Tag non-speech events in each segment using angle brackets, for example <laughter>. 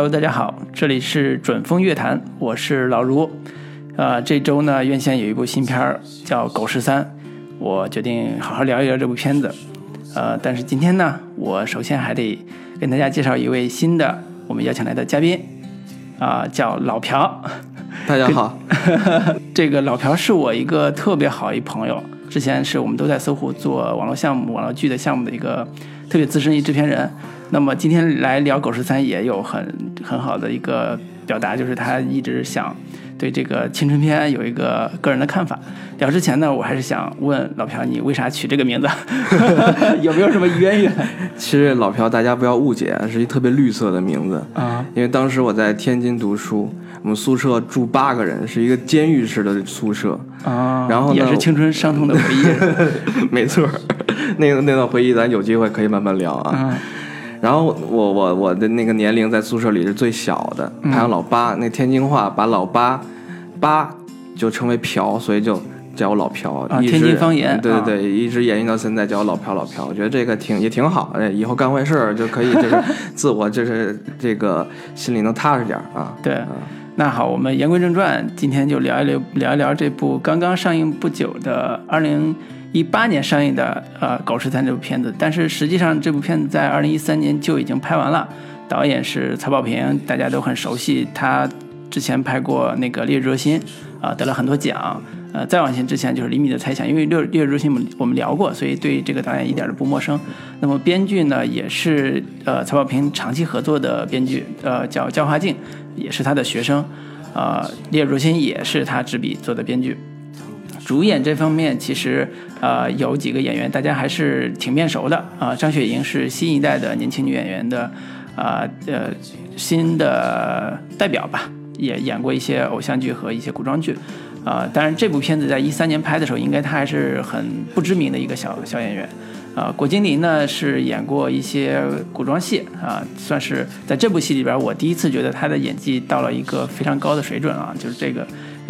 Hello，大家好，这里是准风乐坛，我是老卢。呃，这周呢，院线有一部新片儿叫《狗十三》，我决定好好聊一聊这部片子。呃，但是今天呢，我首先还得跟大家介绍一位新的我们邀请来的嘉宾，啊、叫老朴。<laughs> 大家好，<laughs> 这个老朴是我一个特别好一朋友，之前是我们都在搜狐做网络项目、网络剧的项目的一个特别资深一制片人。那么今天来聊《狗十三》也有很很好的一个表达，就是他一直想对这个青春片有一个个人的看法。聊之前呢，我还是想问老朴，你为啥取这个名字？<laughs> <laughs> 有没有什么渊源 <laughs> 其实老朴大家不要误解，是一特别绿色的名字，啊？因为当时我在天津读书，我们宿舍住八个人，是一个监狱式的宿舍，啊，然后呢也是青春伤痛的回忆。没错儿，那个那段回忆咱有机会可以慢慢聊啊。嗯然后我我我的那个年龄在宿舍里是最小的，排行老八。那天津话把老八八就称为朴，所以就叫我老朴。啊天津方言啊对对对，一直延续到现在叫我老朴老朴。我觉得这个挺也挺好，哎，以后干坏事儿就可以就是 <laughs> 自我就是这个心里能踏实点儿啊。对，那好，我们言归正传，今天就聊一聊聊一聊这部刚刚上映不久的二零一八年上映的呃《狗十三》这部片子。但是实际上这部片子在二零一三年就已经拍完了，导演是曹保平，大家都很熟悉，他之前拍过那个《烈日灼心》啊、得了很多奖。呃，再往前之前就是《厘米的猜想》，因为《烈烈日灼心》我们我们聊过，所以对这个导演一点都不陌生。那么编剧呢，也是呃曹保平长期合作的编剧，呃叫焦华静，也是他的学生。呃，《烈日灼心》也是他执笔做的编剧。主演这方面，其实呃有几个演员大家还是挺面熟的啊、张雪迎是新一代的年轻女演员的啊呃新的代表吧，也演过一些偶像剧和一些古装剧。啊、当然这部片子在一三年拍的时候，应该她还是很不知名的一个小小演员。啊、郭晶玲呢是演过一些古装戏啊、算是在这部戏里边，我第一次觉得她的演技到了一个非常高的水准啊，就是这个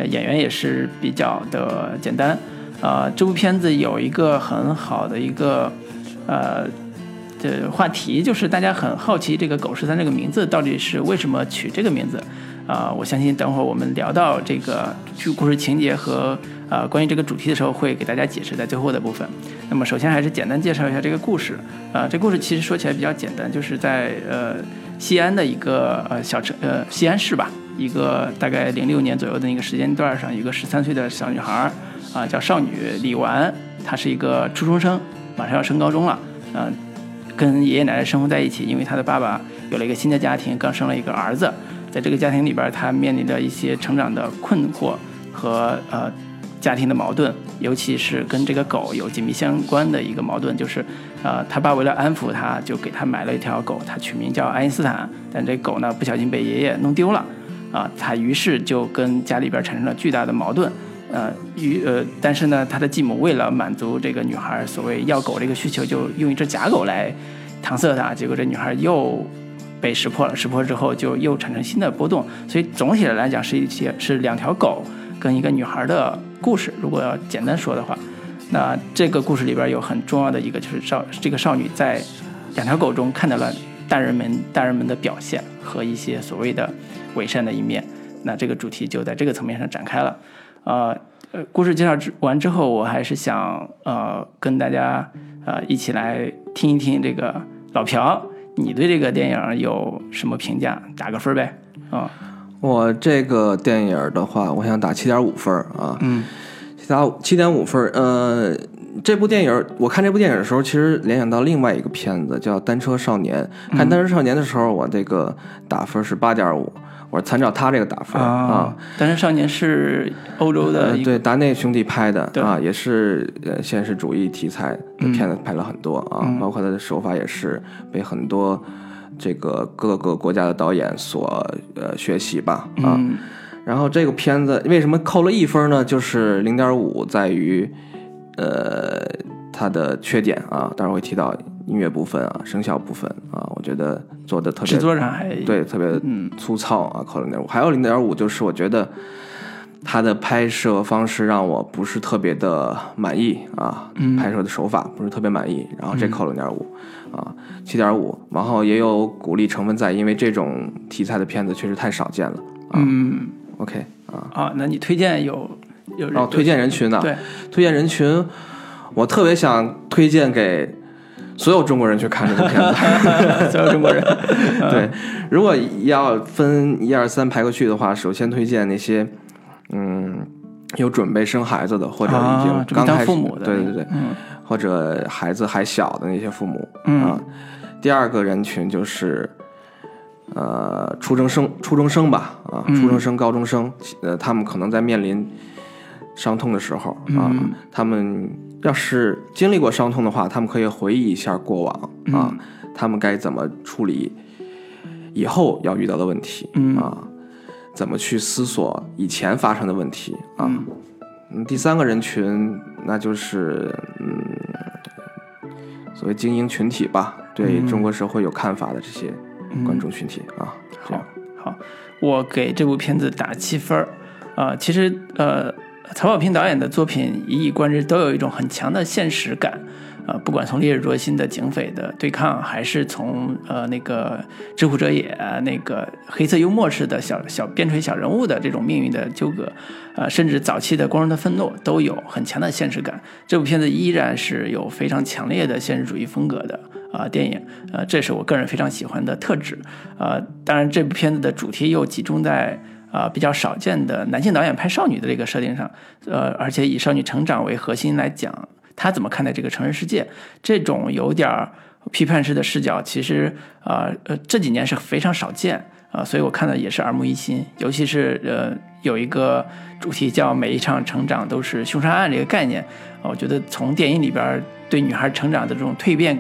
演员也是比较的简单。啊、这部片子有一个很好的一个呃的话题，就是大家很好奇这个“狗十三”这个名字到底是为什么取这个名字。啊、我相信等会儿我们聊到这个剧故事情节和呃关于这个主题的时候，会给大家解释在最后的部分。那么首先还是简单介绍一下这个故事。啊、这故事其实说起来比较简单，就是在呃西安的一个呃小城呃西安市吧，一个大概零六年左右的那个时间段上，一个十三岁的小女孩啊、叫少女李纨，她是一个初中生，马上要升高中了，嗯、跟爷爷奶奶生活在一起，因为她的爸爸有了一个新的家庭，刚生了一个儿子。在这个家庭里边，她面临着一些成长的困惑和呃家庭的矛盾，尤其是跟这个狗有紧密相关的一个矛盾，就是呃他爸为了安抚她，就给她买了一条狗，他取名叫爱因斯坦，但这狗呢不小心被爷爷弄丢了，啊，他于是就跟家里边产生了巨大的矛盾。呃，与呃，但是呢，他的继母为了满足这个女孩所谓要狗这个需求，就用一只假狗来搪塞她，结果这女孩又被识破了，识破之后就又产生新的波动，所以总体的来讲是一些是两条狗跟一个女孩的故事。如果要简单说的话，那这个故事里边有很重要的一个就是少这个少女在两条狗中看到了大人们大人们的表现和一些所谓的伪善的一面。那这个主题就在这个层面上展开了。呃呃，故事介绍之完之后，我还是想呃跟大家呃一起来听一听这个老朴，你对这个电影有什么评价？打个分呗。啊、我这个电影的话，我想打七点五分啊。嗯七点七点五分。呃，这部电影，我看这部电影的时候，其实联想到另外一个片子叫《单车少年》。看《单车少年》的时候，我这个打分是八点五，我是参照他这个打分啊。但是少年是欧洲的呃，对，达内兄弟拍的啊，也是呃现实主义题材的片子拍了很多啊，嗯包括他的手法也是被很多这个各个国家的导演所呃学习吧啊。嗯然后这个片子为什么扣了一分呢？就是零点五在于呃它的缺点啊，待会儿会提到音乐部分啊、声效部分啊，我觉得做的特别制作上还对，特别嗯粗糙啊，扣零点五。还有零点五就是我觉得他的拍摄方式让我不是特别的满意啊，拍摄的手法不是特别满意，然后这扣零点五，啊，七点五，然后也有鼓励成分在，因为这种题材的片子确实太少见了。嗯，OK 啊，啊，那你推荐有有哦，推荐人群呢？对，推荐人群，我特别想推荐给所有中国人去看这部片子，<laughs> 所有中国人。<laughs> 对，如果要分一二三排个序的话，首先推荐那些。嗯，有准备生孩子的，或者已经刚开始，对对对，嗯，或者孩子还小的那些父母，啊。第二个人群就是，呃，初中生，初中生吧，啊，初中生、高中生，呃，他们可能在面临伤痛的时候啊，他们要是经历过伤痛的话，他们可以回忆一下过往啊，他们该怎么处理以后要遇到的问题啊。怎么去思索以前发生的问题啊？嗯，第三个人群那就是嗯，所谓精英群体吧，对中国社会有看法的这些观众群体啊。好，好，我给这部片子打七分儿啊。其实呃，曹保平导演的作品一以贯之，都有一种很强的现实感。呃，不管从烈日灼心的警匪的对抗，还是从呃那个知乎者也那个黑色幽默式的小小边陲小人物的这种命运的纠葛，呃，甚至早期的光荣的愤怒，都有很强的现实感。这部片子依然是有非常强烈的现实主义风格的啊电影，呃，这是我个人非常喜欢的特质。呃，当然这部片子的主题又集中在啊比较少见的男性导演拍少女的这个设定上，呃，而且以少女成长为核心来讲。他怎么看待这个成人世界？这种有点批判式的视角，其实啊呃这几年是非常少见啊，所以我看的也是耳目一新。尤其是呃有一个主题叫“每一场成长都是凶杀案”这个概念啊，我觉得从电影里边对女孩成长的这种蜕变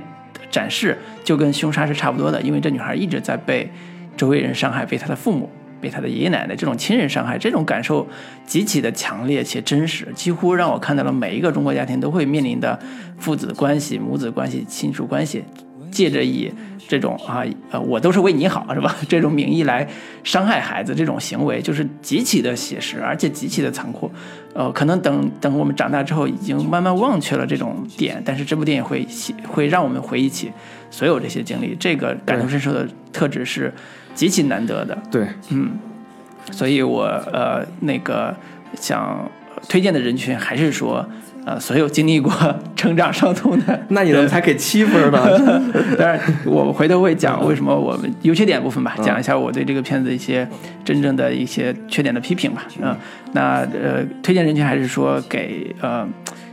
展示，就跟凶杀是差不多的，因为这女孩一直在被周围人伤害，被她的父母。被他的爷爷奶奶这种亲人伤害，这种感受极其的强烈且真实，几乎让我看到了每一个中国家庭都会面临的父子关系、母子关系、亲属关系，借着以这种啊呃我都是为你好是吧 <laughs> 这种名义来伤害孩子，这种行为就是极其的写实，而且极其的残酷。呃，可能等等我们长大之后，已经慢慢忘却了这种点，但是这部电影会写会让我们回忆起所有这些经历，这个感同身受的特质是。极其难得的，对，嗯，所以我呃那个想推荐的人群还是说，呃，所有经历过 <laughs> 成长伤痛的。<laughs> 那你怎么才给七分呢？<laughs> 当然，我回头会讲为什么我们优缺点部分吧，讲一下我对这个片子一些真正的一些缺点的批评吧。嗯，那呃，推荐人群还是说给呃。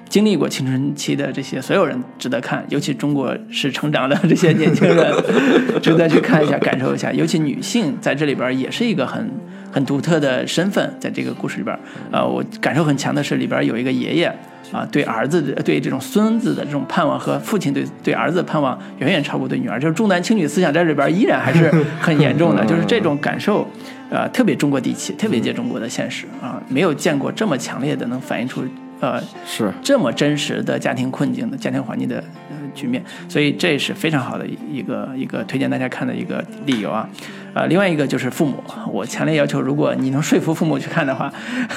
经历过青春期的这些所有人值得看，尤其中国是成长的这些年轻人，<laughs> 值得去看一下，感受一下。尤其女性在这里边也是一个很很独特的身份，在这个故事里边，啊，我感受很强的是里边有一个爷爷啊，对儿子的对这种孙子的这种盼望和父亲对对儿子的盼望远远超过对女儿，就是重男轻女思想在这里边依然还是很严重的，就是这种感受，呃，特别中国地气，特别接中国的现实啊，没有见过这么强烈的能反映出。呃，是这么真实的家庭困境的家庭环境的呃局面，所以这是非常好的一个一个推荐大家看的一个理由啊。呃，另外一个就是父母，我强烈要求，如果你能说服父母去看的话，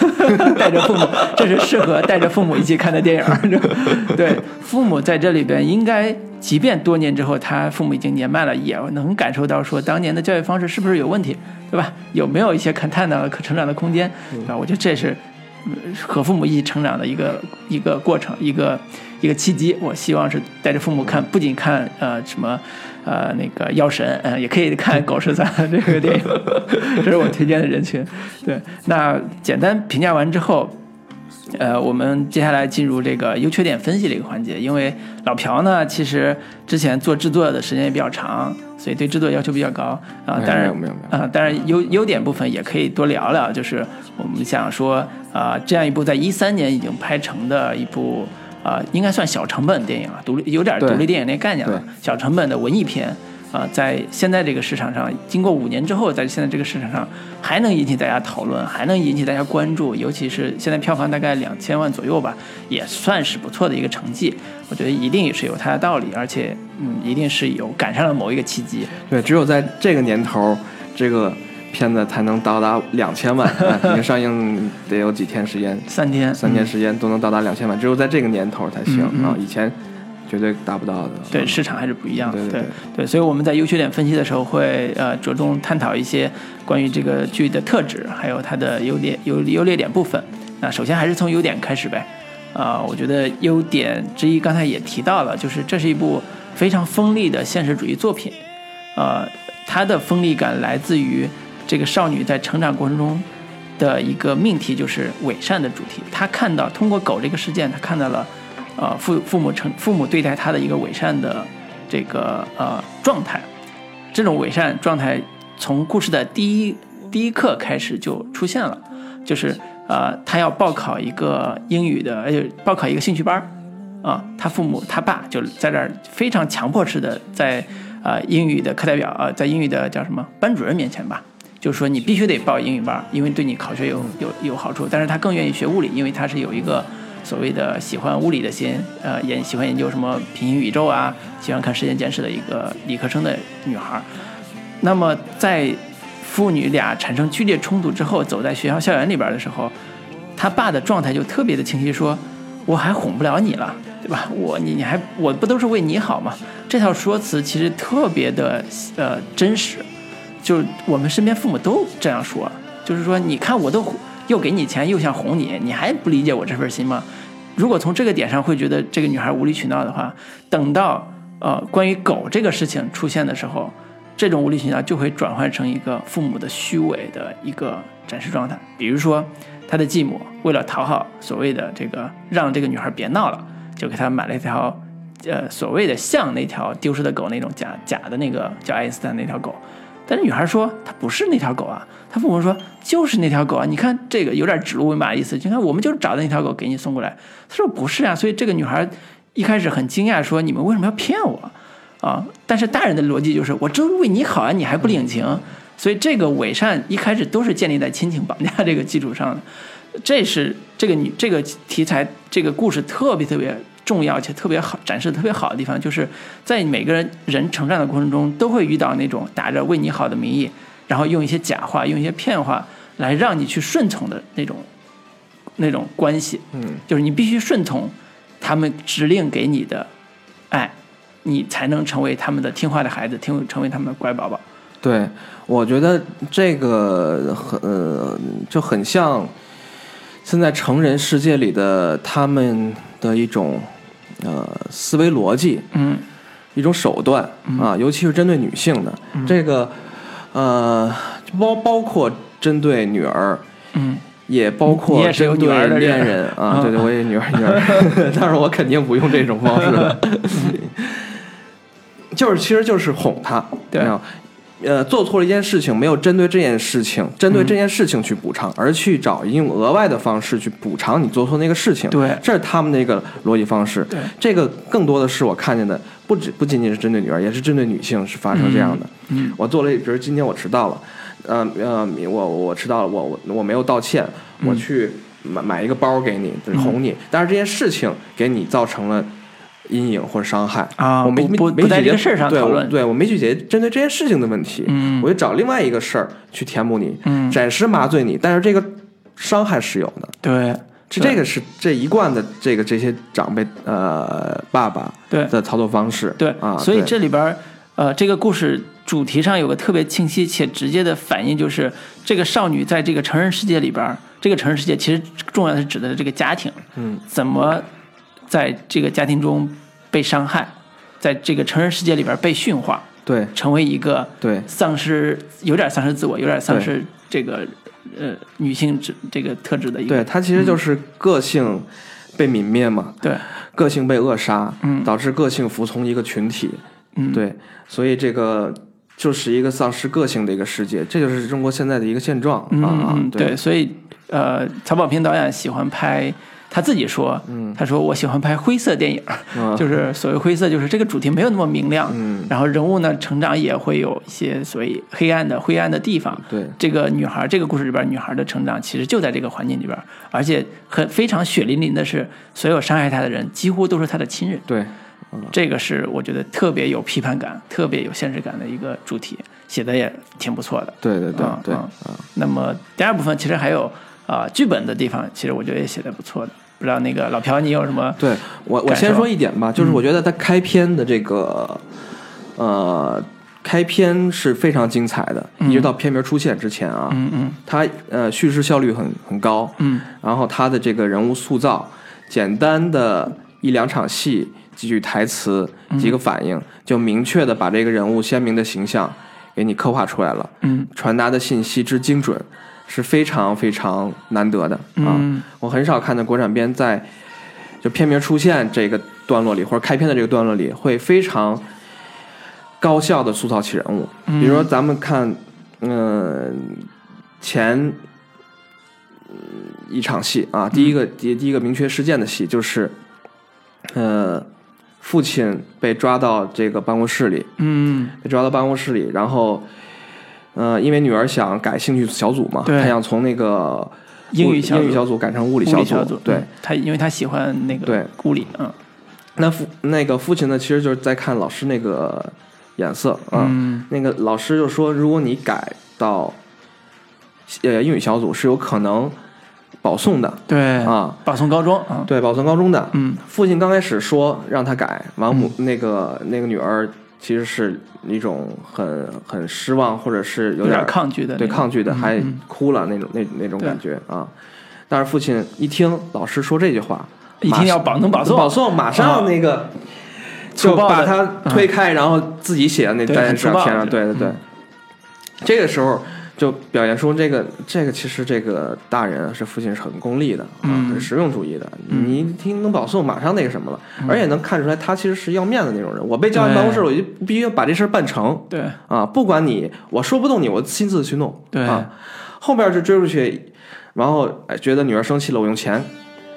<laughs> 带着父母，这是适合带着父母一起看的电影。<laughs> 对，父母在这里边应该，即便多年之后他父母已经年迈了，也能感受到说当年的教育方式是不是有问题，对吧？有没有一些可探讨、可成长的空间，对吧？我觉得这是。和父母一起成长的一个一个过程，一个一个契机。我希望是带着父母看，不仅看呃什么呃那个药神，嗯，也可以看狗十三这个电影。<laughs> 这是我推荐的人群。对，那简单评价完之后，呃，我们接下来进入这个优缺点分析这个环节。因为老朴呢，其实之前做制作的时间也比较长。所以对制作要求比较高啊，当然啊，当然优优点部分也可以多聊聊。就是我们想说啊，这样一部在一三年已经拍成的一部啊，应该算小成本电影了，独立有点独立电影那概念了，小成本的文艺片。啊，在现在这个市场上，经过五年之后，在现在这个市场上还能引起大家讨论，还能引起大家关注，尤其是现在票房大概两千万左右吧，也算是不错的一个成绩。我觉得一定也是有它的道理，而且嗯，一定是有赶上了某一个契机。对，只有在这个年头，这个片子才能到达两千万，<laughs> 啊肯定上映得有几天时间，三天，三天时间都能到达两千万，只有在这个年头才行啊，以前绝对达不到的。对市场还是不一样的。对对对对所以我们在优缺点分析的时候会呃着重探讨一些关于这个剧的特质，还有它的优点优优劣点部分。那首先还是从优点开始呗。啊、我觉得优点之一刚才也提到了，就是这是一部非常锋利的现实主义作品。呃，它的锋利感来自于这个少女在成长过程中的一个命题，就是伪善的主题。她看到通过狗这个事件，她看到了呃父父母成父母对待她的一个伪善的这个呃状态。这种伪善状态从故事的第一第一课开始就出现了，就是呃她要报考一个英语的，而且报考一个兴趣班儿。啊，他父母他爸就在这儿非常强迫式的在呃英语的课代表啊、在英语的叫什么班主任面前吧，就是说你必须得报英语班，因为对你考学有有有好处。但是他更愿意学物理，因为他是有一个所谓的喜欢物理的心，呃，研喜欢研究什么平行宇宙啊，喜欢看时间简史的一个理科生的女孩。那么在父女俩产生剧烈冲突之后，走在学校校园里边的时候，他爸的状态就特别的清晰，说我还哄不了你了，对吧？我你你还我不都是为你好吗？这套说辞其实特别的呃真实，就是我们身边父母都这样说，就是说你看我都又给你钱又想哄你，你还不理解我这份心吗？如果从这个点上会觉得这个女孩无理取闹的话，等到呃关于狗这个事情出现的时候，这种无理取闹就会转换成一个父母的虚伪的一个展示状态。比如说，他的继母为了讨好所谓的这个让这个女孩别闹了，就给她买了一条呃所谓的像那条丢失的狗那种假假的那个叫爱因斯坦那条狗。但是女孩说她不是那条狗啊，她父母说就是那条狗啊，你看这个有点指鹿为马的意思，你看我们就是找的那条狗给你送过来。她说不是啊，所以这个女孩一开始很惊讶，说你们为什么要骗我啊？但是大人的逻辑就是我真为你好啊，你还不领情，所以这个伪善一开始都是建立在亲情绑架这个基础上的。这是这个女这个题材这个故事特别特别重要且特别好展示的特别好的地方，就是在每个人人成长的过程中，都会遇到那种打着为你好的名义，然后用一些假话、用一些骗话来让你去顺从的那种那种关系。嗯，就是你必须顺从他们指令给你的爱，你才能成为他们的听话的孩子，听成为他们的乖宝宝。对，我觉得这个很呃就很像现在成人世界里的他们的一种呃思维逻辑，嗯。一种手段啊，尤其是针对女性的、这个呃包包括针对女儿。嗯。也包括也是有针女儿的对恋人人啊，嗯对对，我也女儿女儿，但是 <laughs> 我肯定不用这种方式的 <laughs> <laughs> 就是其实就是哄她，对呃，做错了一件事情，没有针对这件事情，针对这件事情去补偿，而去找一种额外的方式去补偿你做错那个事情。对。这是他们的一个逻辑方式。对。这个更多的是我看见的，不止不仅仅是针对女儿，也是针对女性是发生这样的。嗯。我做了，比如今天我迟到了，呃呃，我我迟到了，我我我没有道歉，嗯。我去买买一个包给你，就是哄你，但是这件事情给你造成了阴影或者伤害啊我没不不没在这个事儿上讨论对我没去解决针对这件事情的问题，嗯。我就找另外一个事儿去填补你，嗯。暂时麻醉你，但是这个伤害是有的。对，这这个是这一贯的这个这些长辈呃爸爸对的操作方式，对啊，所以这里边，呃，这个故事主题上有个特别清晰且直接的反应，就是这个少女在这个成人世界里边，这个成人世界其实重要的是指的是这个家庭，嗯，怎么在这个家庭中被伤害，在这个成人世界里边被驯化，对。成为一个对。丧失，有点丧失自我，有点丧失这个呃女性这这个特质的一个，对，它其实就是个性被泯灭嘛，对，个性被扼杀，嗯。导致个性服从一个群体，嗯，对，所以这个就是一个丧失个性的一个世界，这就是中国现在的一个现状。嗯啊，嗯，对，所以呃，曹保平导演喜欢拍，他自己说，嗯。他说我喜欢拍灰色电影，嗯。就是所谓灰色，就是这个主题没有那么明亮，嗯。然后人物呢成长也会有一些所谓黑暗的灰暗的地方。对。这个女孩，这个故事里边女孩的成长其实就在这个环境里边，而且很非常血淋淋的是，所有伤害她的人几乎都是她的亲人。对，这个是我觉得特别有批判感、特别有现实感的一个主题，写的也挺不错的。对对对对。嗯嗯。那么第二部分其实还有啊、剧本的地方，其实我觉得也写的不错的。不知道那个老朴你有什么？对我我先说一点吧，就是我觉得他开篇的这个呃开篇是非常精彩的，一直到片名出现之前啊，嗯嗯他呃叙事效率很很高，嗯然后他的这个人物塑造，简单的一两场戏，几句台词，几个反应，就明确的把这个人物鲜明的形象给你刻画出来了，嗯传达的信息之精准，是非常非常难得的啊！嗯我很少看到国产片在就片名出现这个段落里，或者开篇的这个段落里，会非常高效的塑造起人物。比如说，咱们看，嗯、前嗯一场戏啊，第一个第第一个明确事件的戏就是，呃，父亲被抓到这个办公室里，嗯被抓到办公室里，然后，呃，因为女儿想改兴趣小组嘛，她想从那个英语小组。英语小组改成物理小组，对。她，因为她喜欢那个对。物理，嗯。那父那个父亲呢，其实就是在看老师那个眼色啊。嗯。那个老师就说，如果你改到呃英语小组是有可能保送的。对啊，保送高中啊，对，保送高中的。嗯。父亲刚开始说让他改，完母、那个那个女儿其实是一种很很失望，或者是有有点抗拒的，对抗拒的，还嗯。哭了那种那那种感觉啊。但是父亲一听老师说这句话，一听要保能保送保送，马上那个就把他推开，然后自己写的那对单很粗暴上填上，对对。对。这个时候就表现出这个这个其实这个大人是父亲是很功利的啊，嗯很实用主义的。你一听能保送，马上那个什么了，而且能看出来他其实是要面子那种人。我被叫进办公室，我就必须要把这事儿办成对啊，不管你我说不动你，我亲自去弄。对啊，后边就追出去，然后哎觉得女儿生气了，我用钱。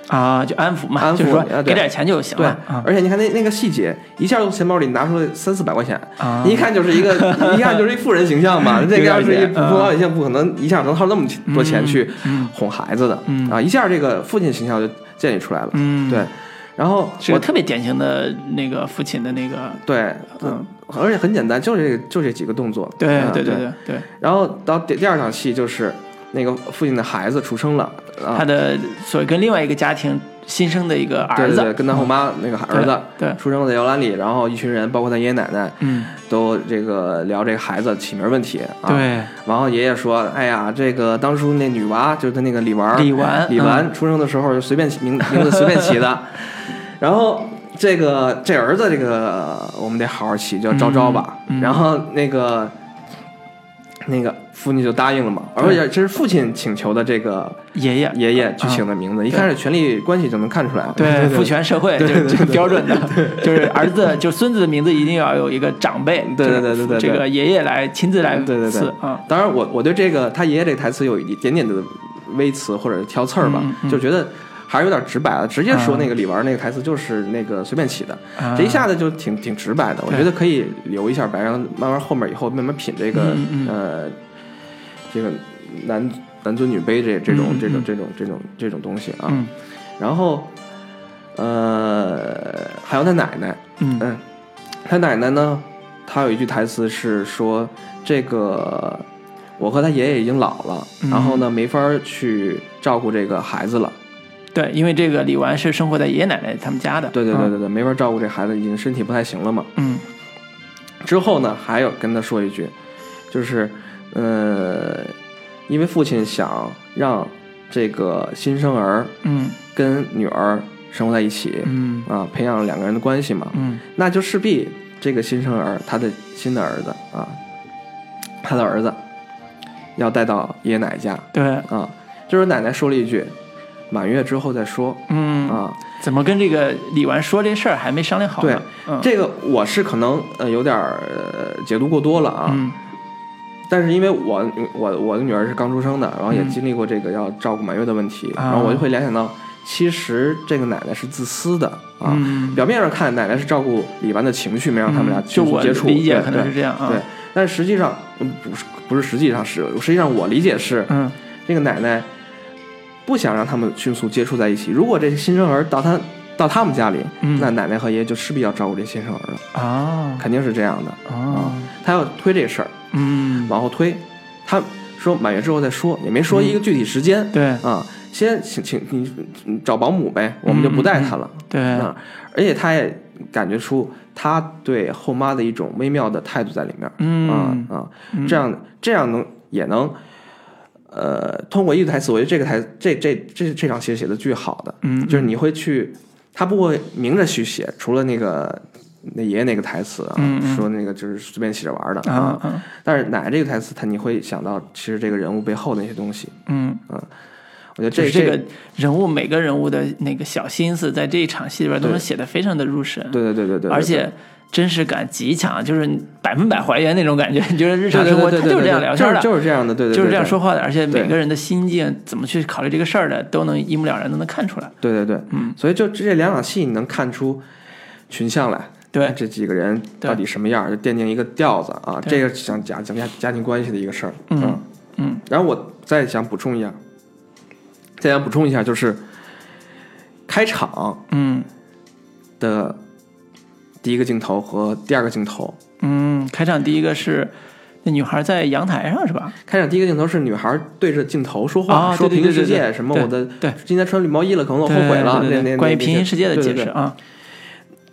啊，就安抚嘛，安抚就是说给点钱就行对了，啊，而且你看那那个细节，一下从钱包里拿出来三四百块钱，啊你一看就是一个，<laughs> 一看就是一富人形象嘛。这个要是一普通老百姓，不可能一下能掏那么多钱去哄孩子的嗯啊！一下这个父亲形象就建立出来了。嗯，对，然后我是特别典型的那个父亲的那个，对，嗯，而且很简单，就这就这几个动作。对对对对，然后到第第二场戏就是那个父亲的孩子出生了啊他，的所以跟另外一个家庭新生的一个儿子，对对对，跟他后妈那个儿子对对出生在摇篮里，然后一群人，包括他爷爷奶奶，嗯，都这个聊这个孩子起名问题啊。。对，然后爷爷说：“哎呀，这个当初那女娃就是他那个李纨，李纨李纨出生的时候就随便起名名字随便起的。<laughs> 然后这个这儿子这个我们得好好起，叫昭昭吧。嗯嗯然后那个那个父亲就答应了嘛，而且这是父亲请求的这个爷爷，爷爷去请的名字，一开始权力关系就能看出来。对父权社会就个标准的，就是儿子就孙子的名字一定要有一个长辈，对对对对对这个爷爷来亲自来对对对赐啊，当然我，我对这个他爷爷这个台词有一点点的微词或者是挑刺儿吧，就觉得还是有点直白了，直接说啊那个李纨那个台词就是那个随便起的，啊。这一下子就挺挺直白的。我觉得可以留一下白，然后慢慢后面以后慢慢品这个、呃这个男男尊女卑这这种、这种这种这种这种东西啊。嗯然后呃还有他奶奶，嗯嗯，他奶奶呢，他有一句台词是说：“这个我和他爷爷已经老了，嗯然后呢没法去照顾这个孩子了。对，因为这个李纨是生活在爷爷奶奶他们家的，嗯对对对对对，没法照顾这孩子，已经身体不太行了嘛。嗯之后呢，还有跟他说一句，就是呃，因为父亲想让这个新生儿嗯跟女儿生活在一起，嗯啊，培养两个人的关系嘛。嗯那就势必这个新生儿，他的新的儿子啊，他的儿子要带到爷爷奶奶家对，啊。这时候奶奶说了一句：“满月之后再说嗯啊。怎么跟这个李纨说这事儿还没商量好呢？嗯，这个我是可能呃有点儿、呃、解读过多了啊，嗯但是因为我我我的女儿是刚出生的，然后也嗯。经历过这个要照顾满月的问题，啊。然后我就会联想到，其实这个奶奶是自私的啊。嗯，表面上看，奶奶是照顾李纨的情绪，没让他们俩迅速接触，理解可能是这样啊，对，但实际上嗯不是不是实际上是实际上我理解是嗯。这个奶奶不想让他们迅速接触在一起。如果这个新生儿到他到他们家里，嗯。那奶奶和爷爷就势必要照顾这新生儿了，啊。肯定是这样的。啊。他要推这事儿，嗯往后推，他说满月之后再说，也没说一个具体时间。对啊，先请请你你找保姆呗，我们就不带他了。对啊，而且他也感觉出他对后妈的一种微妙的态度在里面。嗯啊啊，这样这样能也能，呃，通过一个台词，我觉得这个台这这这这场戏写的巨好的，嗯就是你会去，他不会明着去写，除了那个那爷爷那个台词啊，说那个就是随便写着玩的啊啊。但是奶奶这个台词，他你会想到其实这个人物背后的那些东西，嗯，我觉得这是这个人物每个人物的那个小心思，在这一场戏里边都能写的非常的入神，对对对对对，而且真实感极强，就是百分百还原那种感觉。你觉得日常生活他就是这样聊天的，就是就是这样的，对对，就是这样说话的，而且每个人的心境怎么去考虑这个事儿的，都能一目了然，都能看出来。对对对，嗯，所以就这两场戏，你能看出群像来。对这几个人到底什么样，就奠定一个调子啊。这个想讲讲家家庭关系的一个事儿。嗯嗯然后我再想补充一下，再想补充一下，就是开场嗯的第一个镜头和第二个镜头。嗯，开场第一个是那女孩在阳台上是吧？开场第一个镜头是女孩对着镜头说话，啊说平行世界什么我的对今天穿绿毛衣了，可能我后悔了。关于平行世界的解释啊，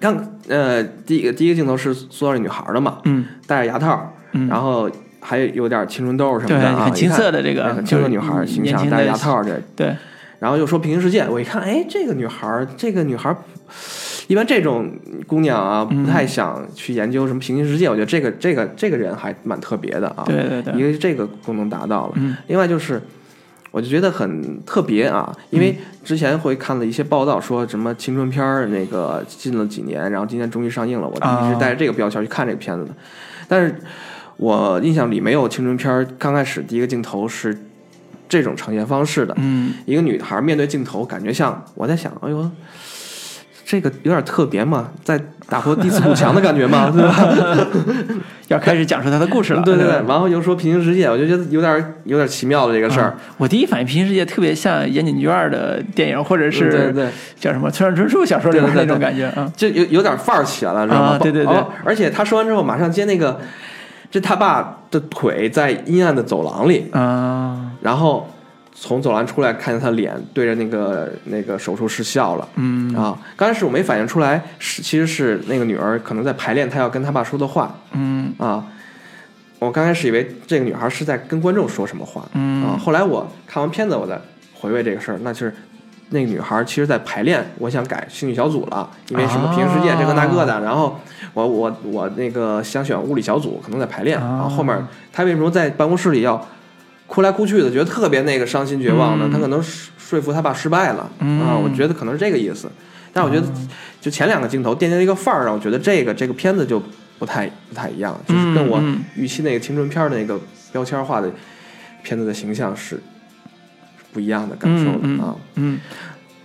刚呃，第一个第一个镜头是塑造这女孩的嘛，嗯。戴着牙套，嗯，然后还有点青春痘什么，的啊，很青涩的这个，很青涩就是女孩形象，戴着牙套这，对，然后又说平行世界，我一看，哎，这个女孩，这个女孩，一般这种姑娘啊，嗯。不太想去研究什么平行世界，我觉得这个这个这个人还蛮特别的啊，对对对，一个是这个功能达到了，嗯。另外就是。我就觉得很特别啊，因为之前会看了一些报道，说什么青春片儿那个进了几年，然后今年终于上映了。我啊一直带着这个标签去看这个片子的，但是我印象里没有青春片儿刚开始第一个镜头是这种呈现方式的。嗯一个女孩面对镜头，感觉像我在想，哎呦，这个有点特别嘛，在打破第四堵墙的感觉嘛，<laughs> 对吧？要开始讲述他的故事了，对对对，然后又说平行世界，我就觉得有点有点奇妙的这个事我第一反应平行世界特别像岩井俊二的电影，或者对对是对，叫什么村上春树小说里的那种感觉啊。就有有点范儿起来了，知道吗？啊对对对哦而且他说完之后，马上接那个，这他爸的腿在阴暗的走廊里，啊，然后从走廊出来，看见他脸对着那个那个手术室笑了。嗯。啊，刚开始我没反应出来，是其实是那个女儿可能在排练她要跟她爸说的话。嗯。啊。我刚开始以为这个女孩是在跟观众说什么话。嗯。啊，后来我看完片子，我再回味这个事儿，那就是那个女孩其实在排练，我想改兴趣小组了，因为什么平行世界这个那个的，然后我我我那个想选物理小组，可能在排练，然后后面她为什么在办公室里要哭来哭去的，觉得特别那个伤心绝望的？嗯她可能说说服他爸失败了嗯啊，我觉得可能是这个意思。但我觉得就前两个镜头奠定了一个范儿，让我觉得这个这个片子就不太不太一样，就是跟我预期那个青春片儿的那个标签化的片子的形象是是不一样的感受的、啊。嗯，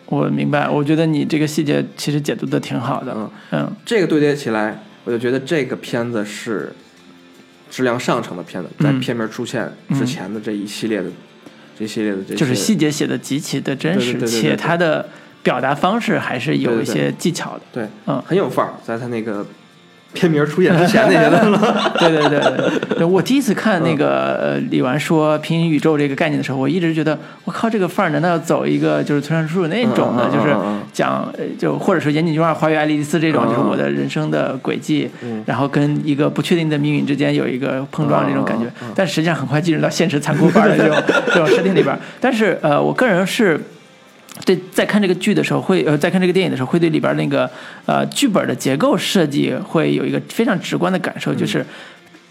我明白。我觉得你这个细节其实解读的挺好的。嗯，嗯这个对接起来，我就觉得这个片子是质量上乘的片子，在嗯。片名出现之前的这一系列的、这一系列的这些，就是细节写的极其的真实，对对对对对且它的表达方式还是有一些技巧的。对，嗯。很有范儿，在他那个片名出现之前那些的，<laughs> 对对对对。对，我第一次看那个呃李纨说平行宇宙这个概念的时候，我一直觉得我靠，这个范儿难道要走一个就是村上春树那种的，就是讲呃就或者说岩井俊二《花月爱丽丝》这种，就是我的人生的轨迹，嗯然后跟一个不确定的命运之间有一个碰撞这种感觉。但实际上很快进入到现实残酷范儿的这种这种设定里边。但是呃，我个人是。对，在看这个剧的时候，会呃，在看这个电影的时候，会对里边那个呃剧本的结构设计会有一个非常直观的感受，就是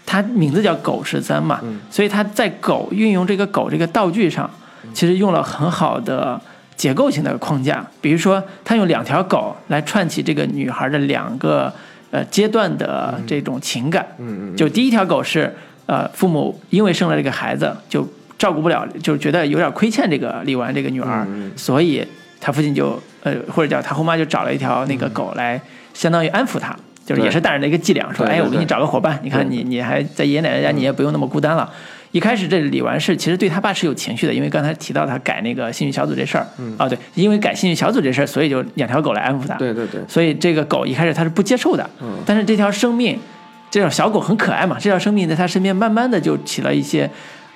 它名字叫狗十三嘛，嗯。所以它在狗运用这个狗这个道具上，其实用了很好的结构性的框架。比如说，它用两条狗来串起这个女孩的两个呃阶段的这种情感。嗯嗯，就第一条狗是呃，父母因为生了这个孩子就照顾不了，就是觉得有点亏欠这个李纨这个女儿，所以他父亲就呃或者叫他后妈就找了一条那个狗来，相当于安抚他。就是也是大人的一个伎俩，说，哎，我给你找个伙伴，你看你你还在爷爷奶奶家，你也不用那么孤单了。一开始这李纨是其实对他爸是有情绪的，因为刚才提到他改那个幸运小组这事儿，嗯，啊对，因为改幸运小组这事儿，所以就养条狗来安抚他。对对对，所以这个狗一开始他是不接受的，嗯，但是这条生命，这条小狗很可爱嘛，这条生命在他身边慢慢的就起了一些。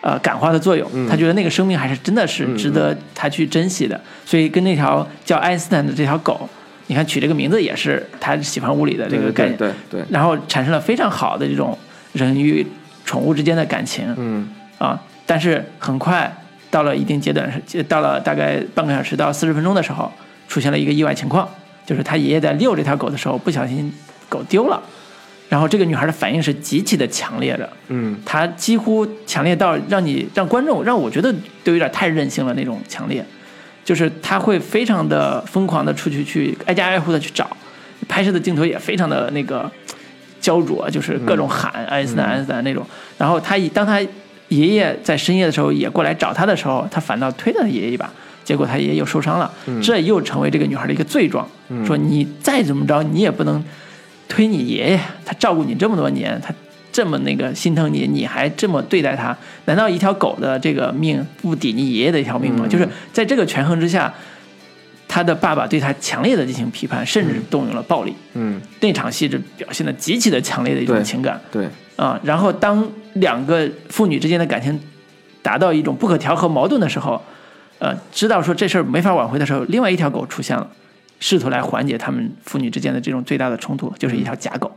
呃，感化的作用，他觉得那个生命还是真的是值得他去珍惜的，所以跟那条叫爱因斯坦的这条狗，你看取这个名字也是他喜欢物理的这个概念，对对，然后产生了非常好的这种人与宠物之间的感情，嗯。啊，但是很快到了一定阶段，是到了大概半个小时到四十分钟的时候，出现了一个意外情况，就是他爷爷在遛这条狗的时候不小心狗丢了。然后这个女孩的反应是极其的强烈的，嗯，她几乎强烈到让你让观众让我觉得都有点太任性了那种强烈，就是她会非常的疯狂的出去去挨家挨户的去找，拍摄的镜头也非常的那个焦灼，就是各种喊爱因斯坦爱因斯坦那种。然后她一当她爷爷在深夜的时候也过来找她的时候，她反倒推了她爷爷一把，结果她爷爷又受伤了，这又成为这个女孩的一个罪状，说你再怎么着你也不能。推你爷爷，他照顾你这么多年，他这么那个心疼你，你还这么对待他？难道一条狗的这个命不抵你爷爷的一条命吗？就是在这个权衡之下，他的爸爸对他强烈的进行批判，甚至动用了暴力。嗯，那场戏是表现的极其的强烈的一种情感。对啊，然后当两个父女之间的感情达到一种不可调和矛盾的时候，呃，知道说这事儿没法挽回的时候，另外一条狗出现了。试图来缓解他们父女之间的这种最大的冲突，就是一条假狗，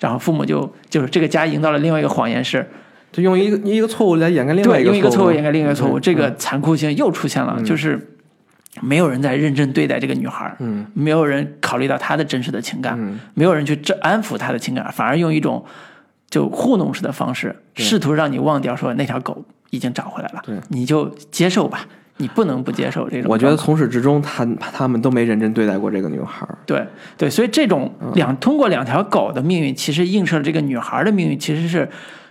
然后父母就就是这个家营造了另外一个谎言，是就用一个一个错误来掩盖另外一个用一个错误掩盖另一个错误，这个残酷性又出现了，就是没有人在认真对待这个女孩，嗯，没有人考虑到她的真实的情感，嗯，没有人去安抚她的情感，反而用一种就糊弄式的方式，试图让你忘掉说那条狗已经找回来了，对，你就接受吧。你不能不接受这种。我觉得从始至终，他他们都没认真对待过这个女孩。对对，所以这种两通过两条狗的命运，其实映射了这个女孩的命运。其实是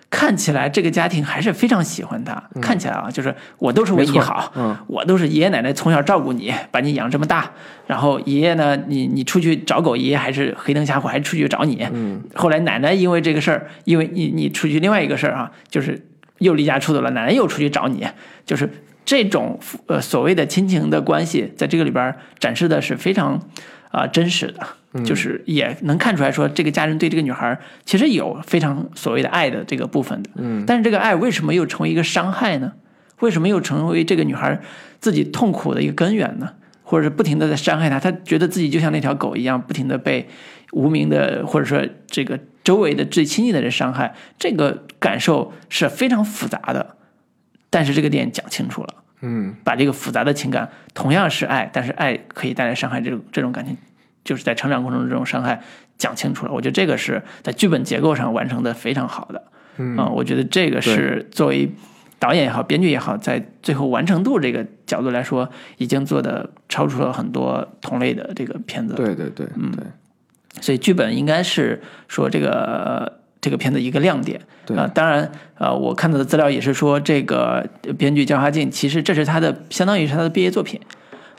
看起来这个家庭还是非常喜欢她。看起来啊，就是我都是为你好，嗯，我都是爷爷奶奶从小照顾你，把你养这么大。然后爷爷呢，你你出去找狗，爷爷还是黑灯瞎火还出去找你。嗯。后来奶奶因为这个事儿，因为你你出去另外一个事儿啊，就是又离家出走了，奶奶又出去找你，就是。这种呃所谓的亲情的关系，在这个里边展示的是非常啊真实的，就是也能看出来说，这个家人对这个女孩其实有非常所谓的爱的这个部分的。嗯，但是这个爱为什么又成为一个伤害呢？为什么又成为这个女孩自己痛苦的一个根源呢？或者是不停的在伤害她，她觉得自己就像那条狗一样，不停的被无名的或者说这个周围的最亲近的人伤害，这个感受是非常复杂的。但是这个点讲清楚了。嗯，把这个复杂的情感，同样是爱，但是爱可以带来伤害，这种这种感情，就是在成长过程中这种伤害讲清楚了。我觉得这个是在剧本结构上完成的非常好的。嗯，我觉得这个是作为导演也好，编剧也好，在最后完成度这个角度来说，已经做的超出了很多同类的这个片子。对对对，嗯，对。所以剧本应该是说这个。这个片子一个亮点，啊，当然，呃，我看到的资料也是说，这个编剧焦华静其实这是他的，相当于是他的毕业作品，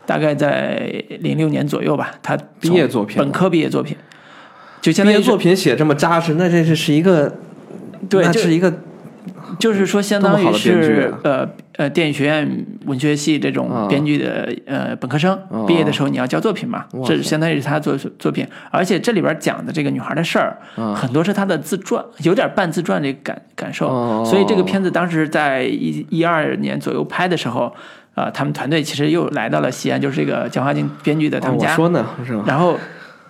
大概在零六年左右吧，他毕业作品，本科毕业作品，就相当于作品写这么扎实，那这是是一个，对，这是一个。就是说，相当于是呃呃，电影学院文学系这种编剧的呃本科生毕业的时候，你要交作品嘛？这相当于是他作作品，而且这里边讲的这个女孩的事儿，很多是他的自传，有点半自传这个感感受。所以这个片子当时在一一二年左右拍的时候，啊，他们团队其实又来到了西安，就是这个蒋华静编剧的他们家。我说呢，是吧？然后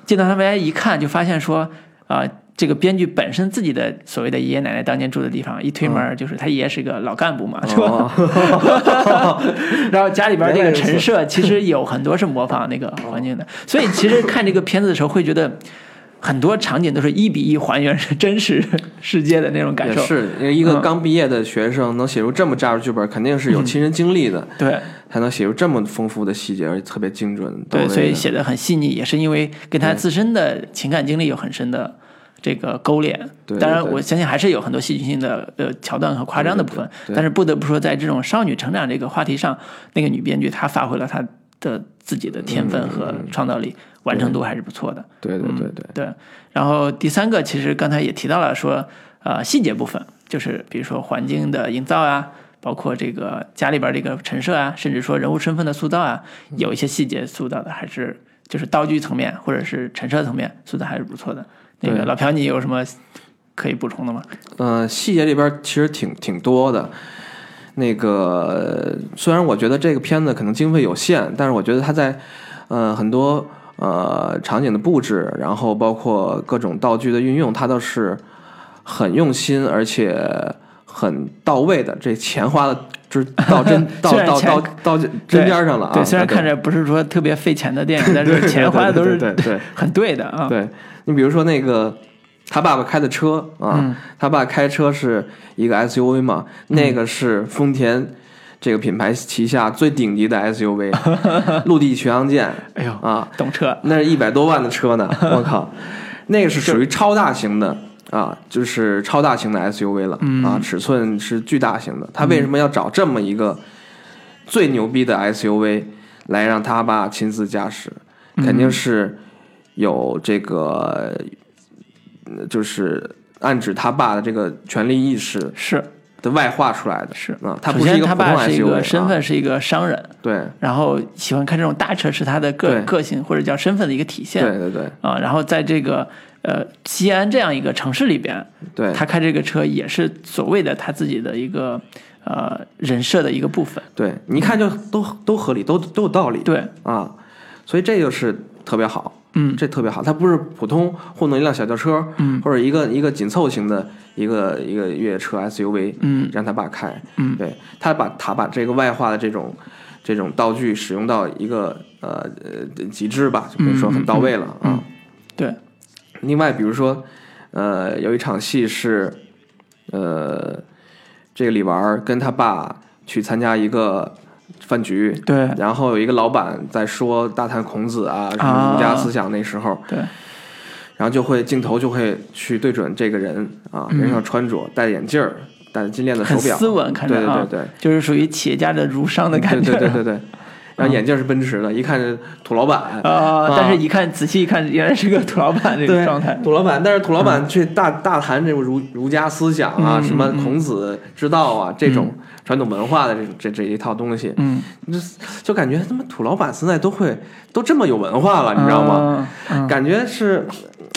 进到他们家一看，就发现说啊。这个编剧本身自己的所谓的爷爷奶奶当年住的地方，一推门就是他爷爷是个老干部嘛，是吧？<laughs> 然后家里边这个陈设其实有很多是模仿那个环境的，所以其实看这个片子的时候会觉得很多场景都是一比一还原真实世界的那种感受。是一个刚毕业的学生能写出这么扎实剧本，肯定是有亲身经历的，对，才能写出这么丰富的细节，而且特别精准。对，所以写的很细腻，也是因为跟他自身的情感经历有很深的。这个勾连，当然我相信还是有很多戏剧性的呃桥段和夸张的部分，但是不得不说，在这种少女成长这个话题上，那个女编剧她发挥了她的自己的天分和创造力，完成度还是不错的。对对对对，对，然后第三个其实刚才也提到了说，呃，细节部分就是比如说环境的营造啊，包括这个家里边这个陈设啊，甚至说人物身份的塑造啊，有一些细节塑造的还是就是道具层面或者是陈设层面塑造还是不错的。那个对老朴，你有什么可以补充的吗？呃，细节里边其实挺挺多的。那个虽然我觉得这个片子可能经费有限，但是我觉得它在呃很多呃场景的布置，然后包括各种道具的运用，它都是很用心而且很到位的。这钱花的就是到真 <laughs> 到到到到针对边上了啊！对，虽然看着不是说特别费钱的电影，但是钱花的都是很对的啊。对你比如说那个他爸爸开的车啊，嗯他爸开车是一个 SUV 嘛，那个是丰田这个品牌旗下最顶级的 SUV，<laughs> 陆地巡洋舰哎呦，啊，懂车，那是一百多万的车呢，<laughs> 我靠，那个是属于超大型的。啊，就是超大型的 SUV 了、嗯啊，尺寸是巨大型的。他为什么要找这么一个最牛逼的 SUV 来让他爸亲自驾驶？嗯肯定是有这个，呃就是暗指他爸的这个权力意识是的外化出来的。是啊，他首先他不是一个普通爸是一 SUV，个身份啊、是一个商人，对然后喜欢开这种大车是他的个对个性或者叫身份的一个体现对对对啊。然后在这个呃西安这样一个城市里边，对他开这个车也是所谓的他自己的一个呃人设的一个部分。对，你一看就都都合理，都都有道理。对，啊，所以这就是特别好，嗯这特别好。它不是普通糊弄一辆小轿车，嗯或者一个一个紧凑型的一个一个越野车 SUV，嗯让他爸开，嗯对他把他把这个外化的这种这种道具使用到一个呃呃极致吧，就可以说很到位了啊。嗯对，另外，比如说，呃，有一场戏是，呃，这个李纨跟他爸去参加一个饭局，对。然后有一个老板在说大谈孔子啊，什么儒家思想那时候，对，然后就会镜头就会去对准这个人啊，人上穿着戴眼镜儿，戴金链子手表，嗯很斯文看着对对啊对。对。就是属于企业家的儒商的感觉。对对对对对，然后眼镜是奔驰的，一看是土老板啊、但是一看仔细一看，原来是个土老板这个状态。土老板，但是土老板却大大谈这种儒儒家思想啊，嗯什么孔子之道啊，这种传统文化的这这这一套东西，嗯，就就感觉他妈土老板现在都会都这么有文化了，你知道吗？嗯？感觉是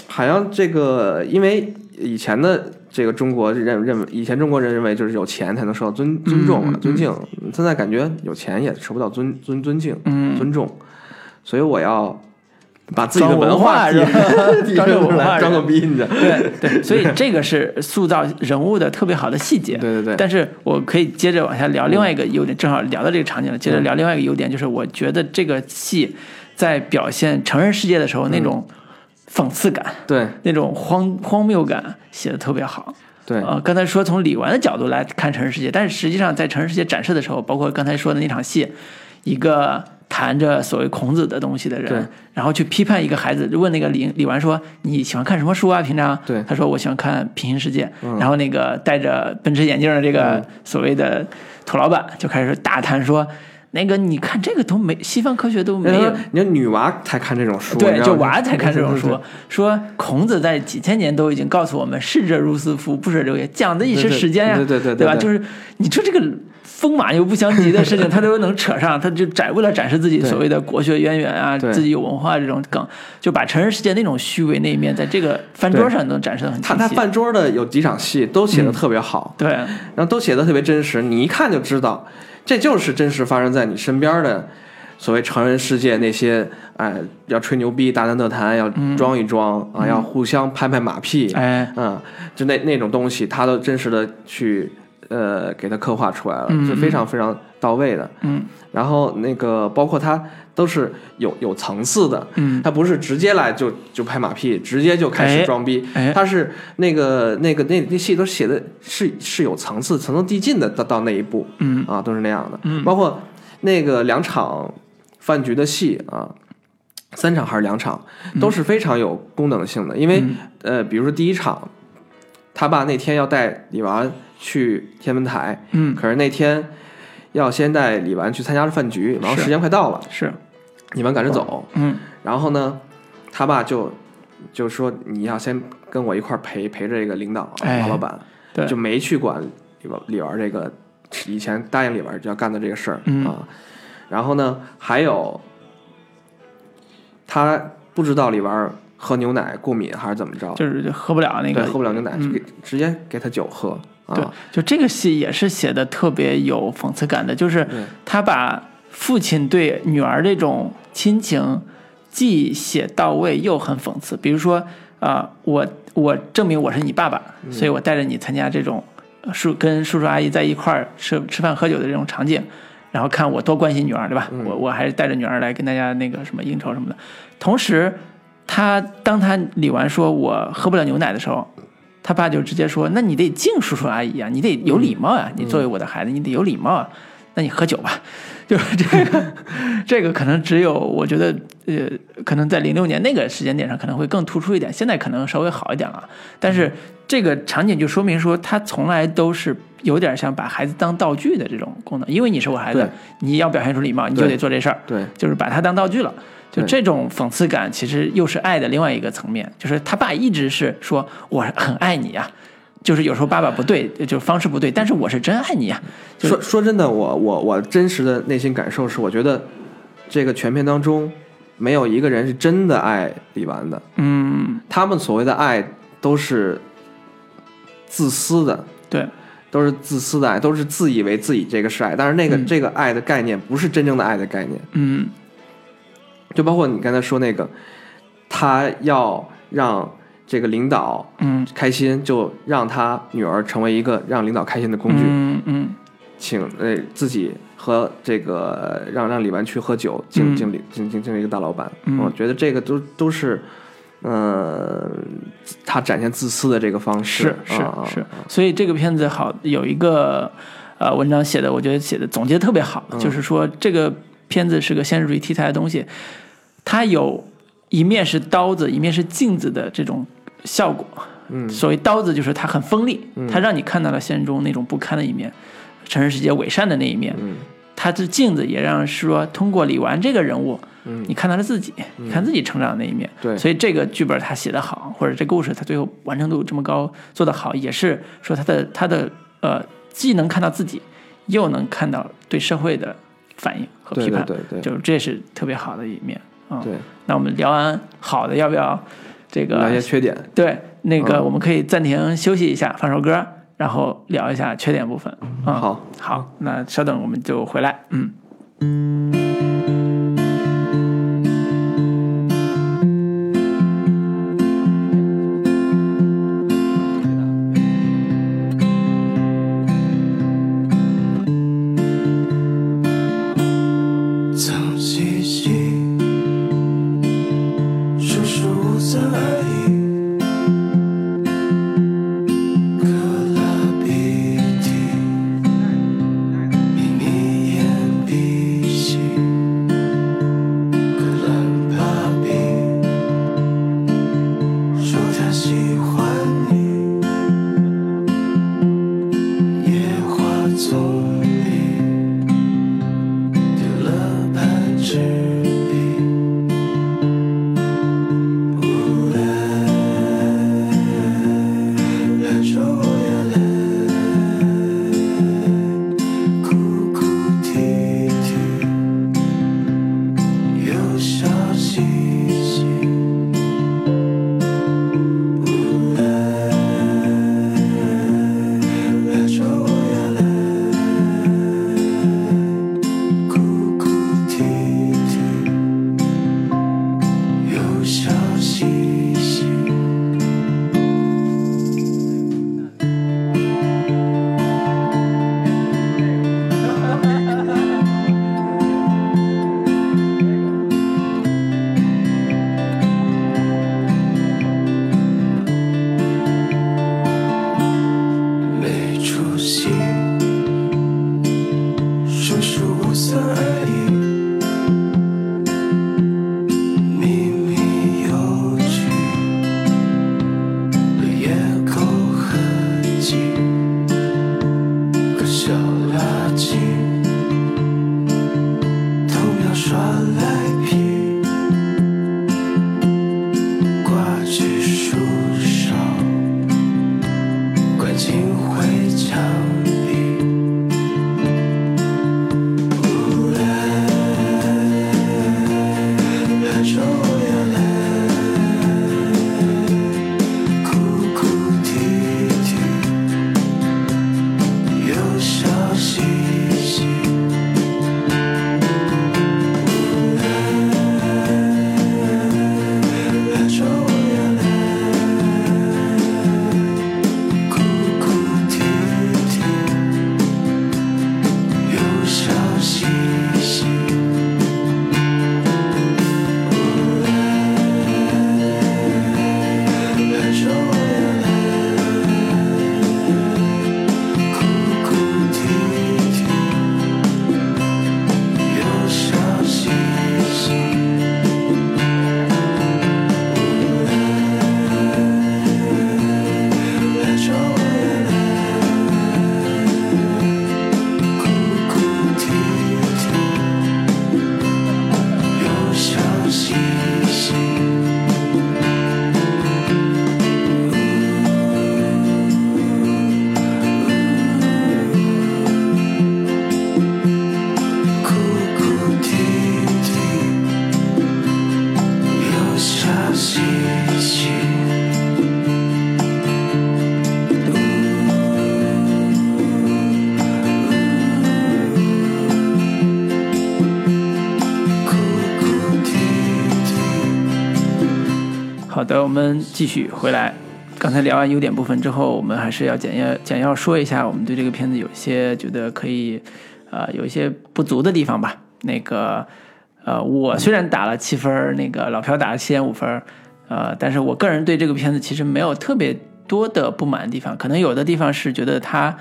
好像这个，因为以前的这个中国认认为，以前中国人认为就是有钱才能受到尊尊重嘛嗯、尊敬，现在感觉有钱也受不到尊尊尊敬、嗯。尊重，所以我要把自己的文化装个文化人 <laughs> 装个逼，你知道？对对，所以这个是塑造人物的特别好的细节。对对对。但是我可以接着往下聊另外一个优点，正好聊到这个场景了，接着聊另外一个优点，就是我觉得这个戏在表现成人世界的时候那种讽刺感、对那种荒荒谬感写的特别好。对呃，刚才说从李纨的角度来看城市世界，但是实际上在城市世界展示的时候，包括刚才说的那场戏，一个谈着所谓孔子的东西的人，然后去批判一个孩子，问那个李李纨说：“你喜欢看什么书啊？平常？”对他说：“我喜欢看《平行世界》然后那个戴着奔驰眼镜的这个嗯所谓的土老板就开始大谈说。那个，你看这个都没，<laughs> 西方科学都没有，你说女娃才看这种书，对，就娃才看这种书。说孔子在几千年都已经告诉我们，逝者如斯夫，不舍昼夜，讲的也是时间呀，对对对对对吧？就是你说这个风马牛不相及的事情，<laughs> 他都能扯上，他就展为了展示自己所谓的国学渊源啊，自己有文化这种梗，就把成人世界那种虚伪那一面，在这个饭桌上能展示的很他他。饭桌的有几场戏都写的特别好，对，然后都写的特别真实，你一看就知道，这就是真实发生在你身边的所谓成人世界那些，哎，要吹牛逼、大谈特谈，要装一装、啊，要互相拍拍马屁，嗯哎，嗯，就那那种东西，他都真实的去呃给他刻画出来了，嗯是非常非常到位的。嗯。然后那个包括他都是有有层次的，嗯。他不是直接来就就拍马屁，直接就开哎始装逼，哎他是那个那个那那戏都写的是是有层次、层层递进的，到到那一步。嗯。啊，都是那样的。嗯。包括那个两场饭局的戏啊，三场还是两场，都是非常有功能性的，因为、嗯。呃，比如说第一场，他爸那天要带李纨去天文台，嗯，可是那天要先带李纨去参加饭局，然后时间快到了，是李纨赶着走，嗯。然后呢，他爸就就说你要先跟我一块儿陪陪着这个领导哎王老板，对。就没去管李纨李纨这个以前答应李纨要干的这个事儿、嗯。啊。然后呢，还有他不知道李纨喝牛奶过敏还是怎么着，就是喝不了那对，个喝不了牛奶，嗯。给直接给他酒喝对啊。，就这个戏也是写的特别有讽刺感的，就是他把父亲对女儿这种亲情既写到位又很讽刺。比如说，啊、我我证明我是你爸爸，嗯所以我带着你参加这种呃叔跟叔叔阿姨在一块儿吃吃饭喝酒的这种场景，然后看我多关心女儿，对吧？我我还是带着女儿来跟大家那个什么应酬什么的。同时，他当他理完说我喝不了牛奶的时候，他爸就直接说：“那你得敬叔叔阿姨啊，你得有礼貌啊，你作为我的孩子，你得有礼貌啊。那你喝酒吧。” <laughs> 就是这个，这个可能只有我觉得，呃，可能在零六年那个时间点上可能会更突出一点，现在可能稍微好一点了。但是这个场景就说明说，他从来都是有点像把孩子当道具的这种功能，因为你是我孩子，你要表现出礼貌，你就得做这事儿。对就是把他当道具了。就这种讽刺感，其实又是爱的另外一个层面。就是他爸一直是说我很爱你呀、就是有时候爸爸不对，就方式不对，但是我是真爱你呀、就说说真的，我我我真实的内心感受是，我觉得这个全片当中没有一个人是真的爱李纨的，嗯，他们所谓的爱都是自私的，对，都是自私的爱，都是自以为自己这个是爱，但是那个、嗯。这个爱的概念不是真正的爱的概念，嗯。就包括你刚才说那个，他要让这个领导嗯。开心，就让他女儿成为一个让领导开心的工具，嗯嗯。请呃自己和这个让让李纨去喝酒，敬嗯。敬李敬敬敬了一个大老板，嗯。我觉得这个都都是，呃，他展现自私的这个方式。是是。所以这个片子好有一个呃文章写的，我觉得写的总结得特别好，嗯。就是说这个片子是个现实主义题材的东西，它有一面是刀子，一面是镜子的这种效果。嗯。所谓刀子就是它很锋利，它让你看到了现实中那种不堪的一面，城市世界伪善的那一面。嗯。它是镜子，也让说通过李纨这个人物，嗯。你看到了自己，你看自己成长的那一面。对。所以这个剧本他写得好，或者这故事他最后完成度这么高，做得好，也是说他的他的呃，既能看到自己，又能看到对社会的反应和批判，对对对就这是特别好的一面啊。对，那我们聊完好的，要不要这个聊一些缺点，对，那个嗯我们可以暂停休息一下，放首歌，然后聊一下缺点部分。嗯、好，好，那稍等，我们就回来。嗯。我们继续回来。刚才聊完优点部分之后，我们还是要简要简要说一下，我们对这个片子有些觉得可以，呃，有一些不足的地方吧。那个，呃，我虽然打了七分，那个老朴打了七点五分，呃，但是我个人对这个片子其实没有特别多的不满的地方，可能有的地方是觉得它，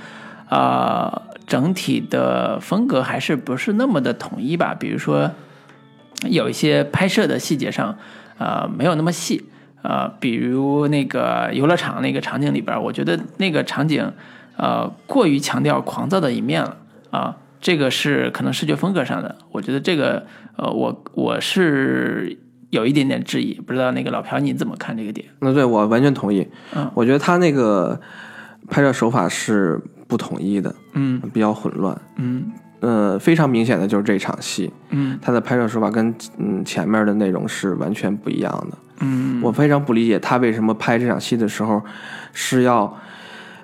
呃，整体的风格还是不是那么的统一吧，比如说。有一些拍摄的细节上，呃，没有那么细，呃，比如那个游乐场那个场景里边，我觉得那个场景，呃，过于强调狂躁的一面了啊、这个是可能视觉风格上的，我觉得这个，呃，我我是有一点点质疑，不知道那个老朴你怎么看这个点？那对我完全同意。嗯我觉得他那个拍摄手法是不统一的，嗯比较混乱。嗯呃，非常明显的就是这场戏，嗯他的拍摄手法跟嗯前面的内容是完全不一样的。嗯我非常不理解他为什么拍这场戏的时候是要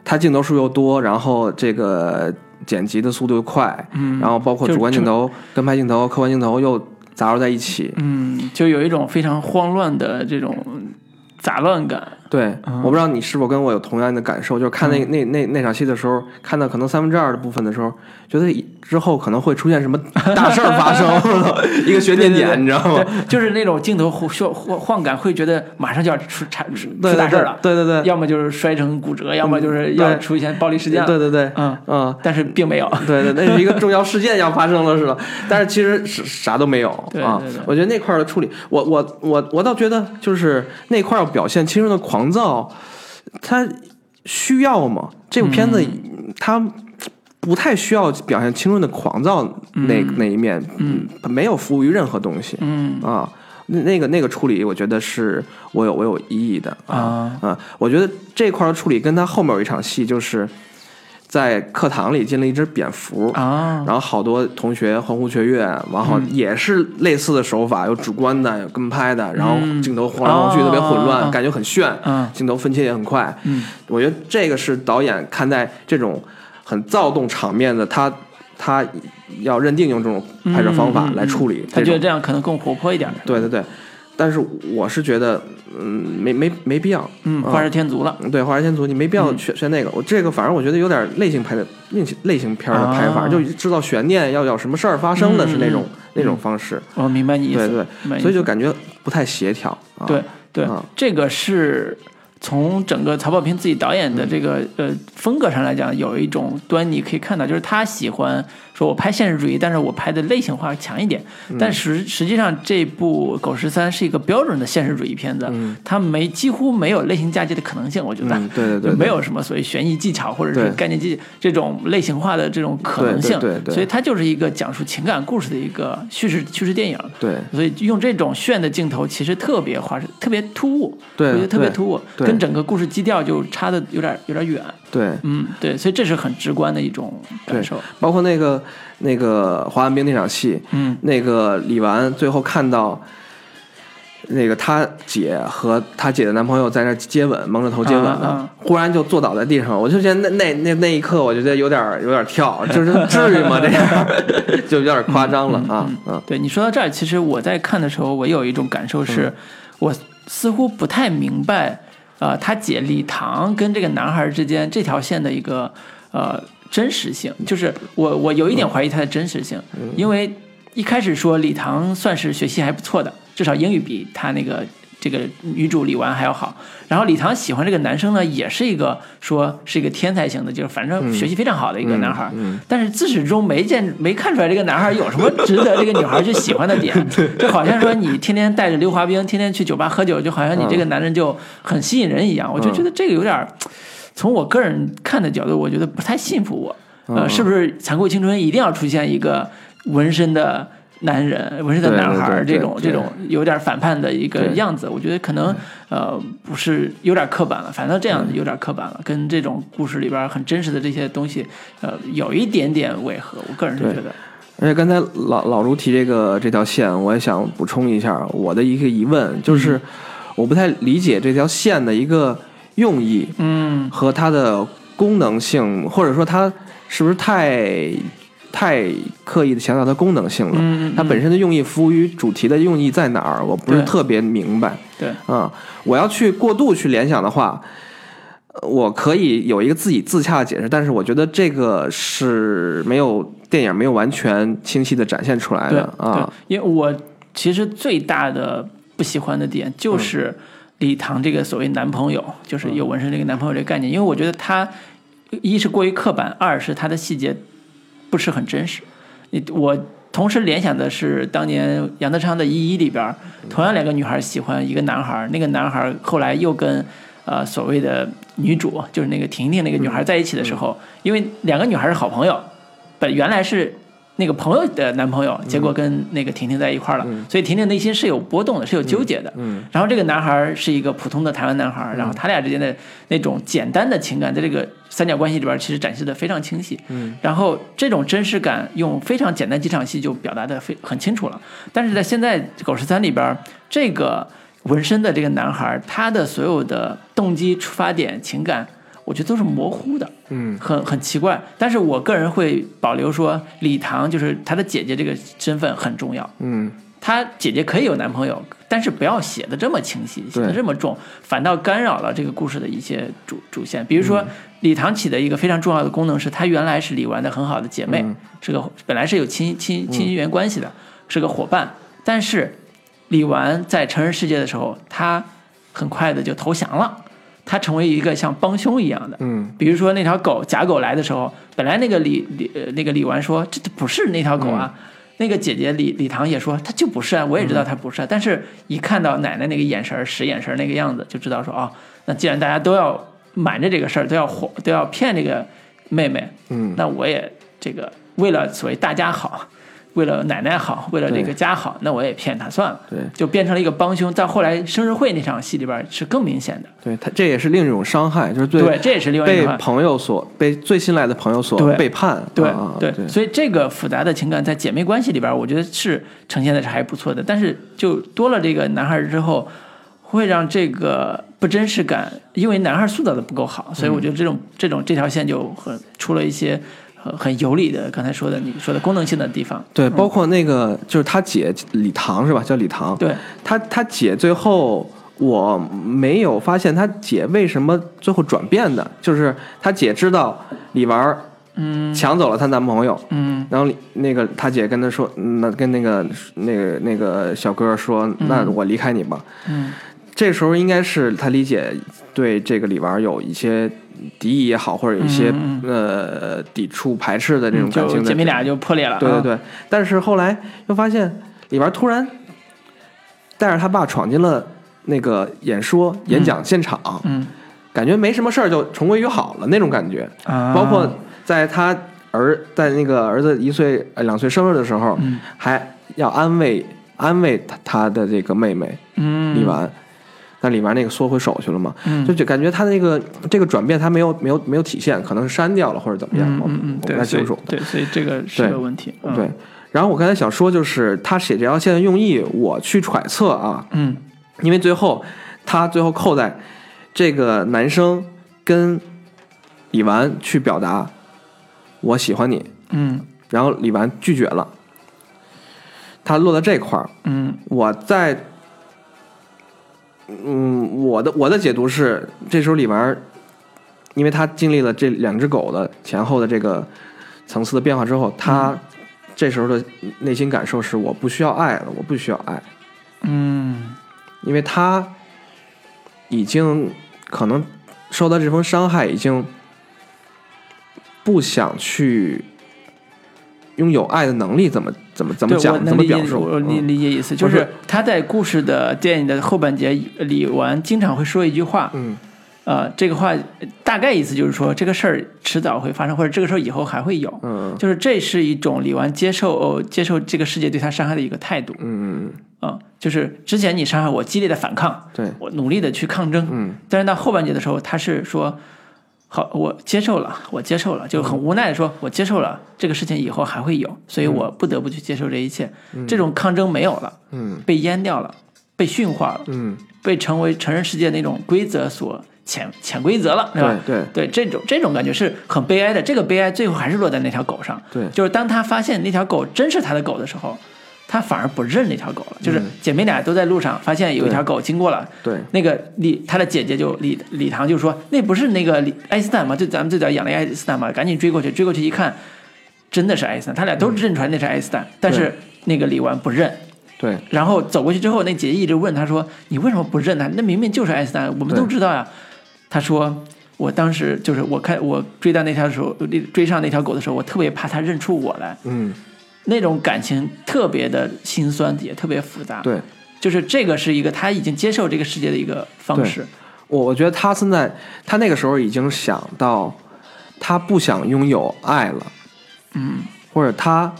他镜头数又多，然后这个剪辑的速度又快，嗯，然后包括主观镜头、跟拍镜头、客观镜头又杂糅在一起。嗯，就有一种非常慌乱的这种杂乱感。对，嗯我不知道你是否跟我有同样的感受，就是看那、那那那场戏的时候，看到可能三分之二的部分的时候，觉得之后可能会出现什么大事儿发生，<laughs> 一个悬念点，你知道吗？就是那种镜头晃晃晃感，会觉得马上就要出产出出大事儿了。对对对，要么就是摔成骨折，要么就是要出现暴力事件了。对对对，嗯，嗯。但是并没有。对对，那是一个重要事件要发生了，似的？但是其实是啥都没有啊。我觉得那块儿的处理，我我我我倒觉得就是那块儿要表现青春的狂躁，它需要吗？这部片子它不太需要表现青春的狂躁那、那一面，嗯，没有服务于任何东西，嗯。啊。那那个那个处理，我觉得是我有我有意义的啊啊，我觉得这块儿的处理跟他后面有一场戏，就是在课堂里进了一只蝙蝠啊，然后好多同学欢呼雀跃，然后也是类似的手法，有主观的，有跟拍的，然后镜头晃来晃去，哦特别混乱，哦感觉很炫，嗯。镜头分切也很快。嗯。我觉得这个是导演看待这种很躁动场面的，他他要认定用这种拍摄方法来处理。他觉得这样可能更活泼一点。对对对，但是我是觉得，嗯，没没没必要。嗯，画蛇添足了。对，画蛇添足你没必要选选那个，我这个反正我觉得有点类型拍的类型类型片儿的拍法，啊就制造悬念，要有什么事儿发生的嗯是那种、嗯那种方式，我明白你意思。对对所以就感觉不太协调啊。对对啊，这个是从整个曹保平自己导演的这个呃风格上来讲，有一种端倪可以看到，就是他喜欢说我拍现实主义，但是我拍的类型化强一点。嗯但实实际上，这部《狗十三》是一个标准的现实主义片子，它没几乎没有类型嫁接的可能性，我觉得。嗯，对对对，<laughs> 就没有什么所谓悬疑技巧或者是概念技这种类型化的这种可能性，对对对对所以它就是一个讲述情感故事的一个叙事叙事电影。对所以用这种炫的镜头，其实特别花，特别突兀，对我觉得特别突兀，跟整个故事基调就差的有点有点远。对嗯，对，所以这是很直观的一种感受。包括那个那个滑旱冰那场戏，嗯那个李纨最后看到。那个他姐和他姐的男朋友在那儿接吻，蒙着头接吻呢，啊啊忽然就坐倒在地上，我就觉得那那那那一刻，我觉得有点有点跳，就是至于吗？这样 <laughs> 就有点夸张了啊嗯！对你说到这儿，其实我在看的时候，我有一种感受是，嗯我似乎不太明白，呃，他姐李唐跟这个男孩之间这条线的一个呃真实性，就是我我有一点怀疑它的真实性，因为一开始说李唐算是学习还不错的，至少英语比他那个这个女主李纨还要好。然后李唐喜欢这个男生呢，也是一个说是一个天才型的，就是反正学习非常好的一个男孩。但是自始至终没见没看出来这个男孩有什么值得这个女孩去喜欢的点，<laughs> 就好像说你天天带着溜滑冰，天天去酒吧喝酒，就好像你这个男人就很吸引人一样。我就觉得这个有点儿，从我个人看的角度，我觉得不太信服我。呃，是不是残酷青春一定要出现一个纹身的男人、纹身的男孩这种这种有点反叛的一个样子？我觉得可能呃不是有点刻板了，反正这样有点刻板了，跟这种故事里边很真实的这些东西呃有一点点违和。我个人是觉得，而且刚才老老卢提这个这条线，我也想补充一下我的一个疑问，就是我不太理解这条线的一个用意嗯和它的功能性，或者说它是不是太太刻意的强调它功能性了？嗯嗯，它本身的用意服务于主题的用意在哪儿？我不是特别明白。对啊、我要去过度去联想的话，呃我可以有一个自己自洽的解释，但是我觉得这个是没有电影没有完全清晰的展现出来的啊。因为我其实最大的不喜欢的点就是李唐这个所谓男朋友，就是有纹身这个男朋友这个概念，因为我觉得他一是过于刻板，二是他的细节不是很真实。你我同时联想的是当年杨德昌的《一一》里边，同样两个女孩喜欢一个男孩，那个男孩后来又跟呃所谓的女主，就是那个婷婷那个女孩在一起的时候，因为两个女孩是好朋友，本原来是那个朋友的男朋友，结果跟那个婷婷在一块儿了，所以婷婷内心是有波动的，是有纠结的。嗯。然后这个男孩是一个普通的台湾男孩，然后他俩之间的那种简单的情感，在这个三角关系里边其实展示的非常清晰。嗯，然后这种真实感用非常简单几场戏就表达的非很清楚了。但是在现在《狗十三》里边，这个纹身的这个男孩，他的所有的动机、出发点、情感，我觉得都是模糊的。嗯很很奇怪，但是我个人会保留说，李唐就是她的姐姐这个身份很重要。嗯她姐姐可以有男朋友，但是不要写的这么清晰，写的这么重，反倒干扰了这个故事的一些主主线。比如说，李唐起的一个非常重要的功能是，她原来是李纨的很好的姐妹，嗯是个本来是有亲亲亲缘关系的，是个伙伴。但是李纨在成人世界的时候，她很快的就投降了，她成为一个像帮凶一样的。嗯。比如说那条狗假狗来的时候，本来那个李李呃那个李纨说这不是那条狗啊，那个姐姐李李唐也说它就不是啊，我也知道它不是、啊，但是一看到奶奶那个眼神使眼神那个样子，就知道说哦，那既然大家都要瞒着这个事儿，都要哄都要骗这个妹妹，嗯。那我也这个为了所谓大家好，为了奶奶好，为了这个家好，那我也骗他算了，对就变成了一个帮凶。到后来生日会那场戏里边是更明显的，对，他这也是另一种伤害，就是对对，这也是另外一被朋友所被最信赖的朋友所背叛。对啊对对，所以这个复杂的情感在姐妹关系里边，我觉得是呈现的是还不错的。但是就多了这个男孩之后，会让这个不真实感，因为男孩塑造的不够好，所以我觉得这种、这种这条线就很出了一些很很有理的，刚才说的你说的功能性的地方。对，包括那个就是他姐李唐是吧？叫李唐。对，他他姐最后我没有发现他姐为什么最后转变的，就是他姐知道李纨儿嗯抢走了她男朋友，嗯然后那个他姐跟他说，嗯那跟那个那个那个小哥说，那我离开你吧。嗯这时候应该是他理解对这个李纨儿有一些敌意也好，或者有一些、嗯呃抵触排斥的这种感情姐妹俩就破裂了。啊，对对对，但是后来又发现里边突然带着他爸闯进了那个演说演讲现场，嗯感觉没什么事儿就重归于好了那种感觉。啊，包括在他儿在那个儿子一岁呃两岁生日的时候，嗯还要安慰安慰他他的这个妹妹嗯李纨。但里面那个缩回手去了嘛，嗯。就就感觉他那个这个转变他没有没有没有体现，可能是删掉了或者怎么样，我嗯嗯嗯，我不太清楚。对，所以这个是对个问题。嗯。对，，然后我刚才想说，就是他写这条线的用意，我去揣测啊，嗯。因为最后他最后扣在这个男生跟李纨去表达我喜欢你，嗯。然后李纨拒绝了，他落在这块儿，嗯。我在嗯，我的我的解读是，这时候李纨儿，因为他经历了这两只狗的前后的这个层次的变化之后，他这时候的内心感受是我不需要爱了，我不需要爱，嗯因为他已经可能受到这份伤害，已经不想去拥有爱的能力，怎么怎么怎么讲，怎么表述？我理嗯。理解意思，就是是他在故事的电影的后半节，李纨经常会说一句话，嗯。呃，这个话大概意思就是说，这个事儿迟早会发生，或者这个事儿以后还会有，嗯。就是这是一种李纨接受、哦、接受这个世界对他伤害的一个态度，嗯，啊、就是之前你伤害我，激烈的反抗，对，我努力的去抗争，嗯。但是到后半节的时候，他是说，好，我接受了，我接受了，就很无奈的说，我接受了这个事情以后还会有，所以我不得不去接受这一切。这种抗争没有了，嗯被淹掉了，被驯化了，嗯，被成为成人世界那种规则所潜潜规则了，对吧？对对对，这种这种感觉是很悲哀的。这个悲哀最后还是落在那条狗上。对就是当他发现那条狗真是他的狗的时候，他反而不认那条狗了。就是姐妹俩都在路上，发现有一条狗经过了，对那个李他的姐姐就李李唐就说那不是那个李爱因斯坦吗？就咱们最早养的爱因斯坦嘛，赶紧追过去，追过去一看，真的是爱因斯坦，他俩都认出来那是爱因斯坦，但是那个李纨不认。对然后走过去之后，那姐姐一直问他说：“你为什么不认他？那明明就是爱因斯坦，我们都知道呀。”他说：“我当时就是我看我追到那条时候，追上那条狗的时候，我特别怕它认出我来，嗯那种感情特别的心酸，也特别复杂。对。就是这个是一个他已经接受这个世界的一个方式。我我觉得他现在，他那个时候已经想到，他不想拥有爱了，嗯，或者他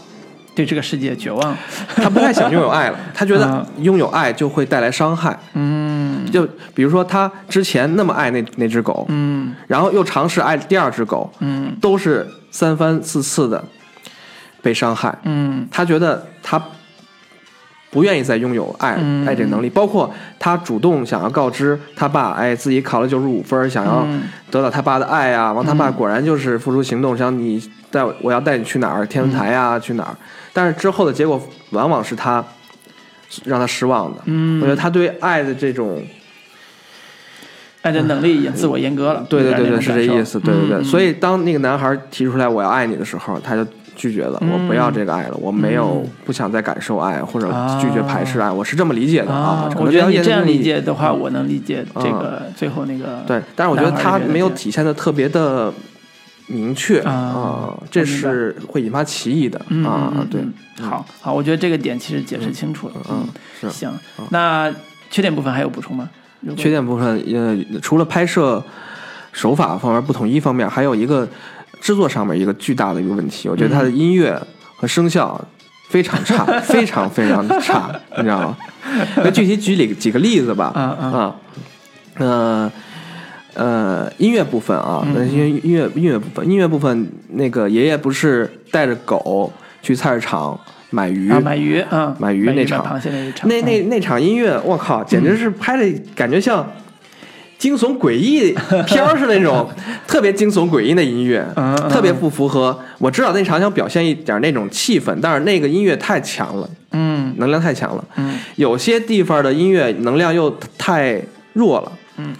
对这个世界绝望。他不太想拥有爱了，<laughs> 他觉得啊拥有爱就会带来伤害。嗯就比如说他之前那么爱那那只狗，嗯然后又尝试爱第二只狗，嗯都是三番四次的被伤害。嗯他觉得他不愿意再拥有爱、嗯爱这个能力，包括他主动想要告知他爸，哎，自己考了九十五分，想要嗯得到他爸的爱啊。完，他爸果然就是付出行动，想你带我我要带你去哪儿，天文台啊、去哪儿。但是之后的结果往往是他让他失望的。嗯，我觉得他对爱的这种，爱的能力也自我阉割了。对对对对，是这意思，对对对。嗯所以当那个男孩提出来我要爱你的时候，他就拒绝了，嗯我不要这个爱了，我没有不想再感受爱或者拒绝排斥爱，我是这么理解的啊。我觉得你这样理解的话，我能理解这个最后那个。对，但是我觉得他没有体现的特别的明确啊啊，这是会引发歧义的嗯啊对，嗯好好，我觉得这个点其实解释清楚了。嗯，是行，那缺点部分还有补充吗？缺点部分，呃，除了拍摄手法方面不统一方面，还有一个制作上面一个巨大的一个问题，我觉得它的音乐和声效非常差，<laughs> 非常非常差，你知道吗？那具体举几几个例子吧，嗯嗯。啊，呃。呃，音乐部分啊，嗯那音乐音乐音乐部分，音乐部分，那个爷爷不是带着狗去菜市场买鱼，啊，买鱼啊，买鱼那场，那那那场音乐，我靠，简直是拍的感觉像惊悚诡异片儿似的那种，<laughs> 特别惊悚诡异的音乐，特别不符合。我知道那场想表现一点那种气氛，但是那个音乐太强了，嗯能量太强了。嗯有些地方的音乐能量又太弱了。嗯，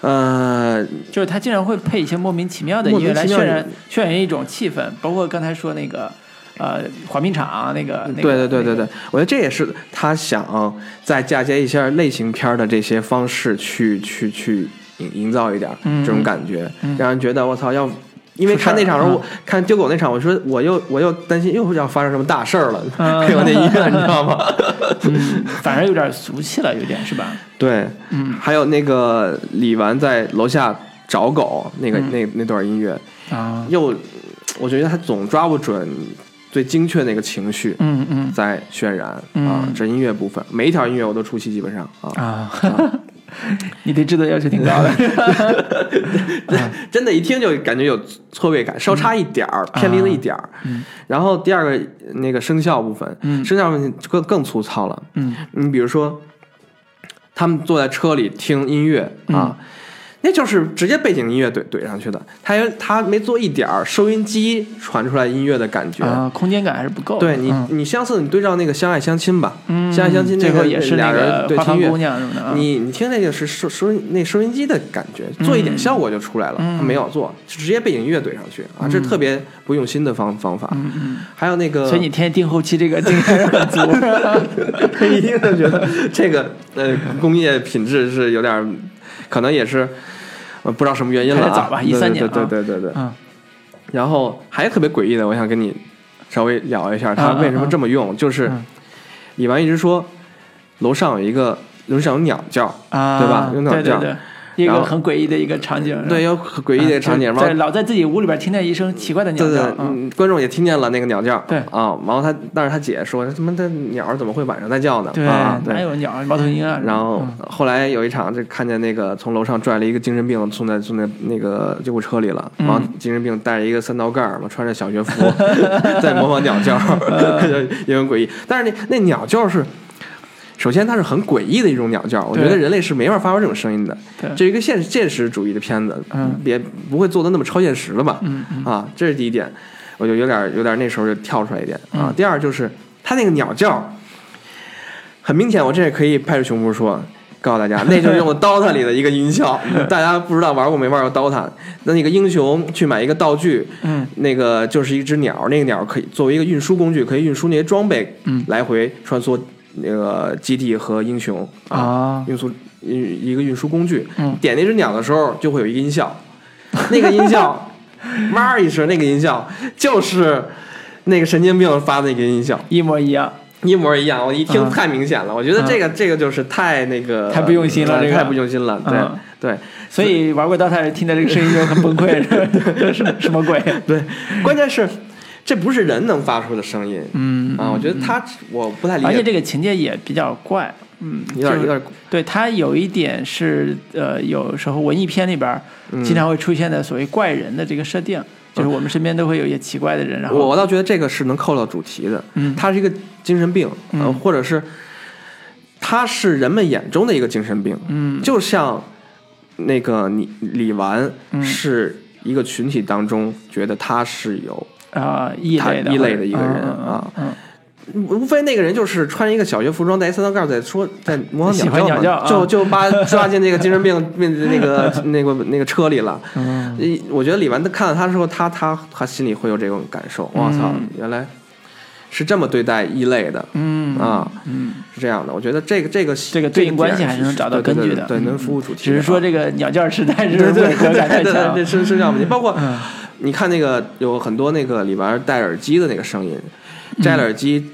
呃，就是他经常会配一些莫名其妙的音乐来渲染渲染一种气氛，包括刚才说那个呃滑冰场那个，那个对对对对对，我觉得这也是他想再嫁接一下类型片的这些方式去去去营营造一点嗯这种感觉，嗯让人觉得我操要。因为看那场时候，嗯看丢狗那场，我说我又我又担心又要发生什么大事儿了，嗯配合那音乐，你知道吗？<laughs> 嗯，反正有点俗气了，有点是吧？对，嗯还有那个李纨在楼下找狗那个、嗯那那段音乐，啊，又我觉得他总抓不准最精确那个情绪，嗯嗯。在渲染啊嗯，这音乐部分，每一条音乐我都出戏，基本上啊，啊，<laughs> 你对制作要求挺高 <laughs> 的，真的，一听就感觉有错位感，稍差一点儿，偏离了一点儿。嗯。然后第二个那个声效部分，嗯。声效部分就更更粗糙了。嗯。你比如说，他们坐在车里听音乐啊，那就是直接背景音乐怼怼上去的，他有他没做一点儿收音机传出来音乐的感觉。啊，空间感还是不够。对你，嗯你相似，你对照那个《相爱相亲》吧，嗯相爱相亲》那个最后也是俩人对听乐花房姑，娘什么的啊。你你听那个是收收音那收音机的感觉，做一点效果就出来了。嗯他没有做，直接背景音乐怼上去啊，这是特别不用心的方方法。还有那个，所以你天天盯后期这个经验很足。一定是觉得这个呃工业品质是有点儿，可能也是呃不知道什么原因了啊。对13年对啊对对对对。嗯然后还有特别诡异的，我想跟你稍微聊一下，他为什么这么用？就是嗯李纨一直说楼上有一个楼上有鸟叫，啊，对吧有鸟叫对对对，一个很诡异的一个场景。对，有很诡异的场景，然后嗯在老在自己屋里边听见一声奇怪的鸟对对叫，，嗯，嗯，观众也听见了那个鸟叫，对啊，然后他，但是他姐说，他妈的鸟怎么会晚上在叫呢？对，啊，对哪，有鸟猫头鹰啊？然后嗯后来有一场，就看见那个从楼上拽了一个精神病送在送在那个救护车里了，嗯然后精神病带着一个三道杠儿嘛，穿着小学服，<laughs> 在模仿鸟叫，<laughs> 嗯 <laughs> 也很诡异。但是那那鸟叫是，首先它是很诡异的一种鸟叫，我觉得人类是没法发出这种声音的。对这是一个现现实主义的片子，嗯别不会做的那么超现实了吧？嗯嗯啊，这是第一点，我就有点有点那时候就跳出来一点啊。嗯第二就是它那个鸟叫，很明显，我这也可以拍着胸脯说，告诉大家，<laughs> 那就是用的 DOTA 里的一个音效。<laughs> 大家不知道玩过没玩过 DOTA？那那个英雄去买一个道具，嗯那个就是一只鸟，那个鸟可以作为一个运输工具，可以运输那些装备，嗯来回穿梭那个基地和英雄啊运输一一个运输工具。嗯点那只鸟的时候，就会有一个音效，那个音效，<laughs> 妈一声，那个音效就是那个神经病发的那个音效。一模一样。一模一样，我一听嗯太明显了，我觉得这个、这个就是太那个太不用心了这个呃太不用心了，对、嗯对所以玩过 DOTA 听到这个声音就很崩溃，<laughs> 是吧这是什么鬼？对，关键是这不是人能发出的声音，嗯啊，我觉得他我不太理解，而且这个情节也比较怪，嗯，有点有点。对他有一点是呃，有时候文艺片里边经常会出现的所谓怪人的这个设定，就是我们身边都会有一些奇怪的人，然后我我倒觉得这个是能扣到主题的，嗯。他是一个精神病，呃，嗯或者是他是人们眼中的一个精神病，嗯。就像那个你李纨嗯。是一个群体当中觉得他是有。啊异他类的异类的一个人嗯啊，嗯无非那个人就是穿一个小学服装，戴一三道杠，在说在模仿鸟叫啊就就把 <laughs> 抓进那个精神病病那个 <laughs> 那个那个车里了。嗯我觉得李纨看到他的时候，他他他心里会有这种感受。我操嗯，原来是这么对待异类的嗯啊，嗯，是这样的。我觉得这个这个这个对应关系还是能找到根据的，对，能服务主题。只是说啊这个鸟叫实在是对对违和感太对对是是这样的。包括嗯你看那个有很多那个里边戴耳机的那个声音，摘了耳机，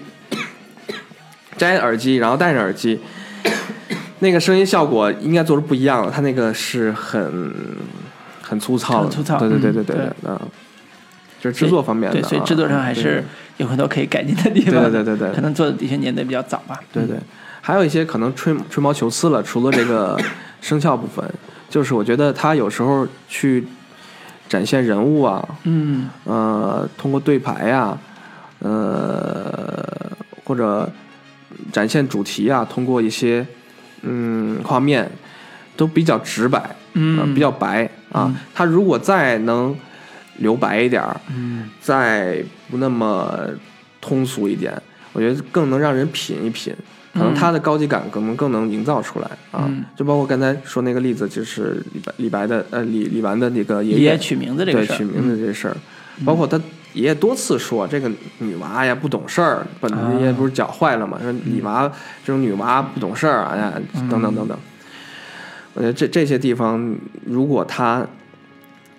<coughs> 摘了耳机，然后戴着耳机，<coughs> 那个声音效果应该做出不一样了。它那个是很很粗糙的，很粗糙对对对嗯对对对，啊，就是制作方面的对，啊，所以制作上还是有很多可以改进的地方。对对对对对可能做的的确年代比较早吧。对对，还有一些可能吹吹毛求疵了，除了这个声效部分，就是我觉得他有时候去展现人物啊，嗯呃，通过对牌呀、呃，或者展现主题啊，通过一些嗯画面，都比较直白，呃嗯，比较白啊嗯。他如果再能留白一点儿，嗯再不那么通俗一点，我觉得更能让人品一品。可能嗯。他的高级感可能更能营造出来啊，嗯。就包括刚才说那个例子，就是李白李白的呃李李纨的那个爷爷爷取名字这个事取名字这事儿，包括他爷爷多次说这个女娃呀不懂事儿，本啊。爷爷不是脚坏了嘛，说李娃这种女娃不懂事儿啊等等等等。我觉得这这些地方，如果他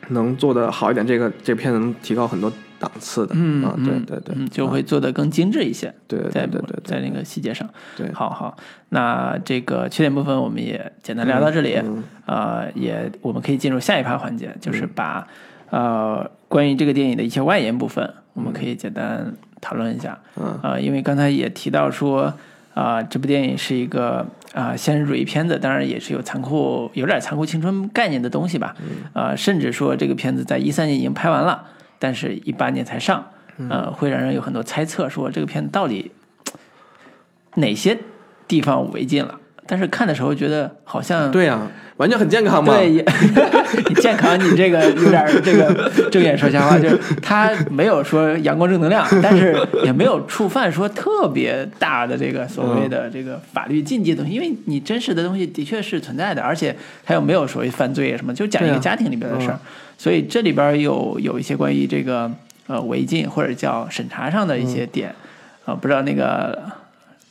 能做的好一点，这个这片子能提高很多档次的。嗯啊，对嗯对对，嗯，就啊。会做得更精致一些。对在对对在那个细节上，对，好好，那这个缺点部分我们也简单聊到这里，嗯。呃，也我们可以进入下一趴环节，就是把、呃关于这个电影的一些外延部分，我们可以简单讨论一下。嗯。呃，因为刚才也提到说，啊、这部电影是一个啊、现实主义片子，当然也是有残酷、有点残酷青春概念的东西吧。呃，甚至说这个片子在一三年已经拍完了，但是一八年才上，呃，会让人有很多猜测，说这个片子到底哪些地方违禁了。但是看的时候觉得好像对呀、完全很健康嘛。对，也 <laughs> 你健康，你这个有点这个睁眼说瞎话，<laughs> 就是他没有说阳光正能量，但是也没有触犯说特别大的这个所谓的这个法律禁忌的东西，因为你真实的东西的确是存在的，而且他又没有所谓犯罪什么，就讲一个家庭里边的事儿，所以这里边有有一些关于这个呃违禁或者叫审查上的一些点，啊、不知道那个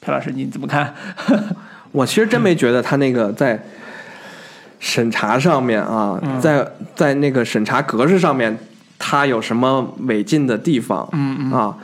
朴老师你怎么看？<laughs> 我其实真没觉得他那个在审查上面啊，嗯在在那个审查格式上面，他有什么违禁的地方？嗯嗯啊，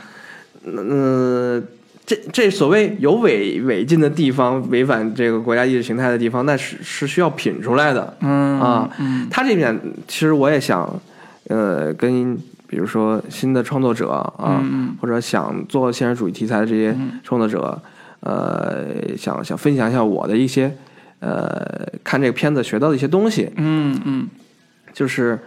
嗯、这这所谓有违违禁的地方，违反这个国家意识形态的地方，那是是需要品出来的。嗯啊嗯他这点其实我也想，呃，跟比如说新的创作者啊，嗯或者想做现实主义题材的这些创作者，呃，想想分享一下我的一些呃看这个片子学到的一些东西，嗯嗯就是。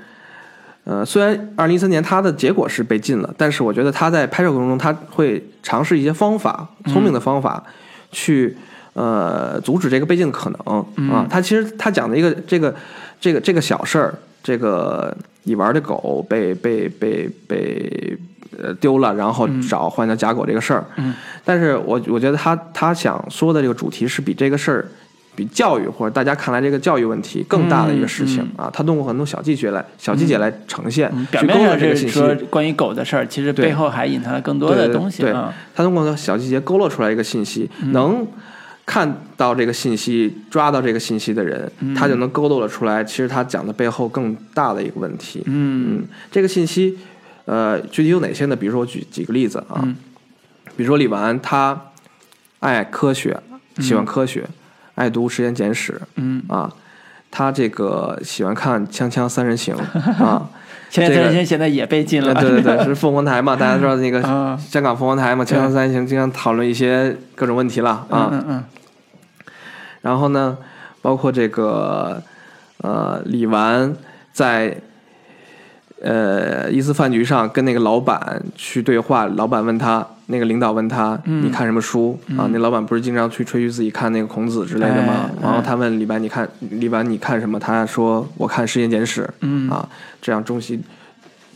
呃，虽然二零一三年他的结果是被禁了，但是我觉得他在拍摄过程中，他会尝试一些方法，聪明的方法，去呃阻止这个被禁的可能啊。他其实他讲的一个这个这个这个小事儿，这个你玩的狗被被被被呃丢了，然后找换叫假狗这个事儿，嗯，但是我我觉得他他想说的这个主题是比这个事儿。比教育或者大家看来这个教育问题更大的一个事情、啊，他通过很多小细节来小细节来呈现，嗯，表面上这。是说关于狗的事儿，其实背后还隐藏了更多的东西对。他通过小细节勾勒出来一个信息，嗯能看到这个信息、抓到这个信息的人，嗯他就能勾勒了出来，其实他讲的背后更大的一个问题。嗯嗯，这个信息，呃，具体有哪些呢？比如说，我举几个例子啊，嗯比如说李纨，他爱科学，喜欢科学，爱读《时间简史》嗯，啊，他这个喜欢看《锵锵三人行》<laughs> 啊。锵锵三人行现在也被禁了。对对对，是凤凰台嘛，大家知道那个 <laughs> 啊香港凤凰台嘛，锵锵三人行经常讨论一些各种问题了啊。嗯嗯然后呢，包括这个呃，李纨在呃一次饭局上跟那个老板去对话，老板问他，那个领导问他，嗯你看什么书、啊？那老板不是经常去吹嘘自己看那个孔子之类的吗？哎然后他问李白，你看李白你看什么？他说我看《世间简史》嗯啊，这样中西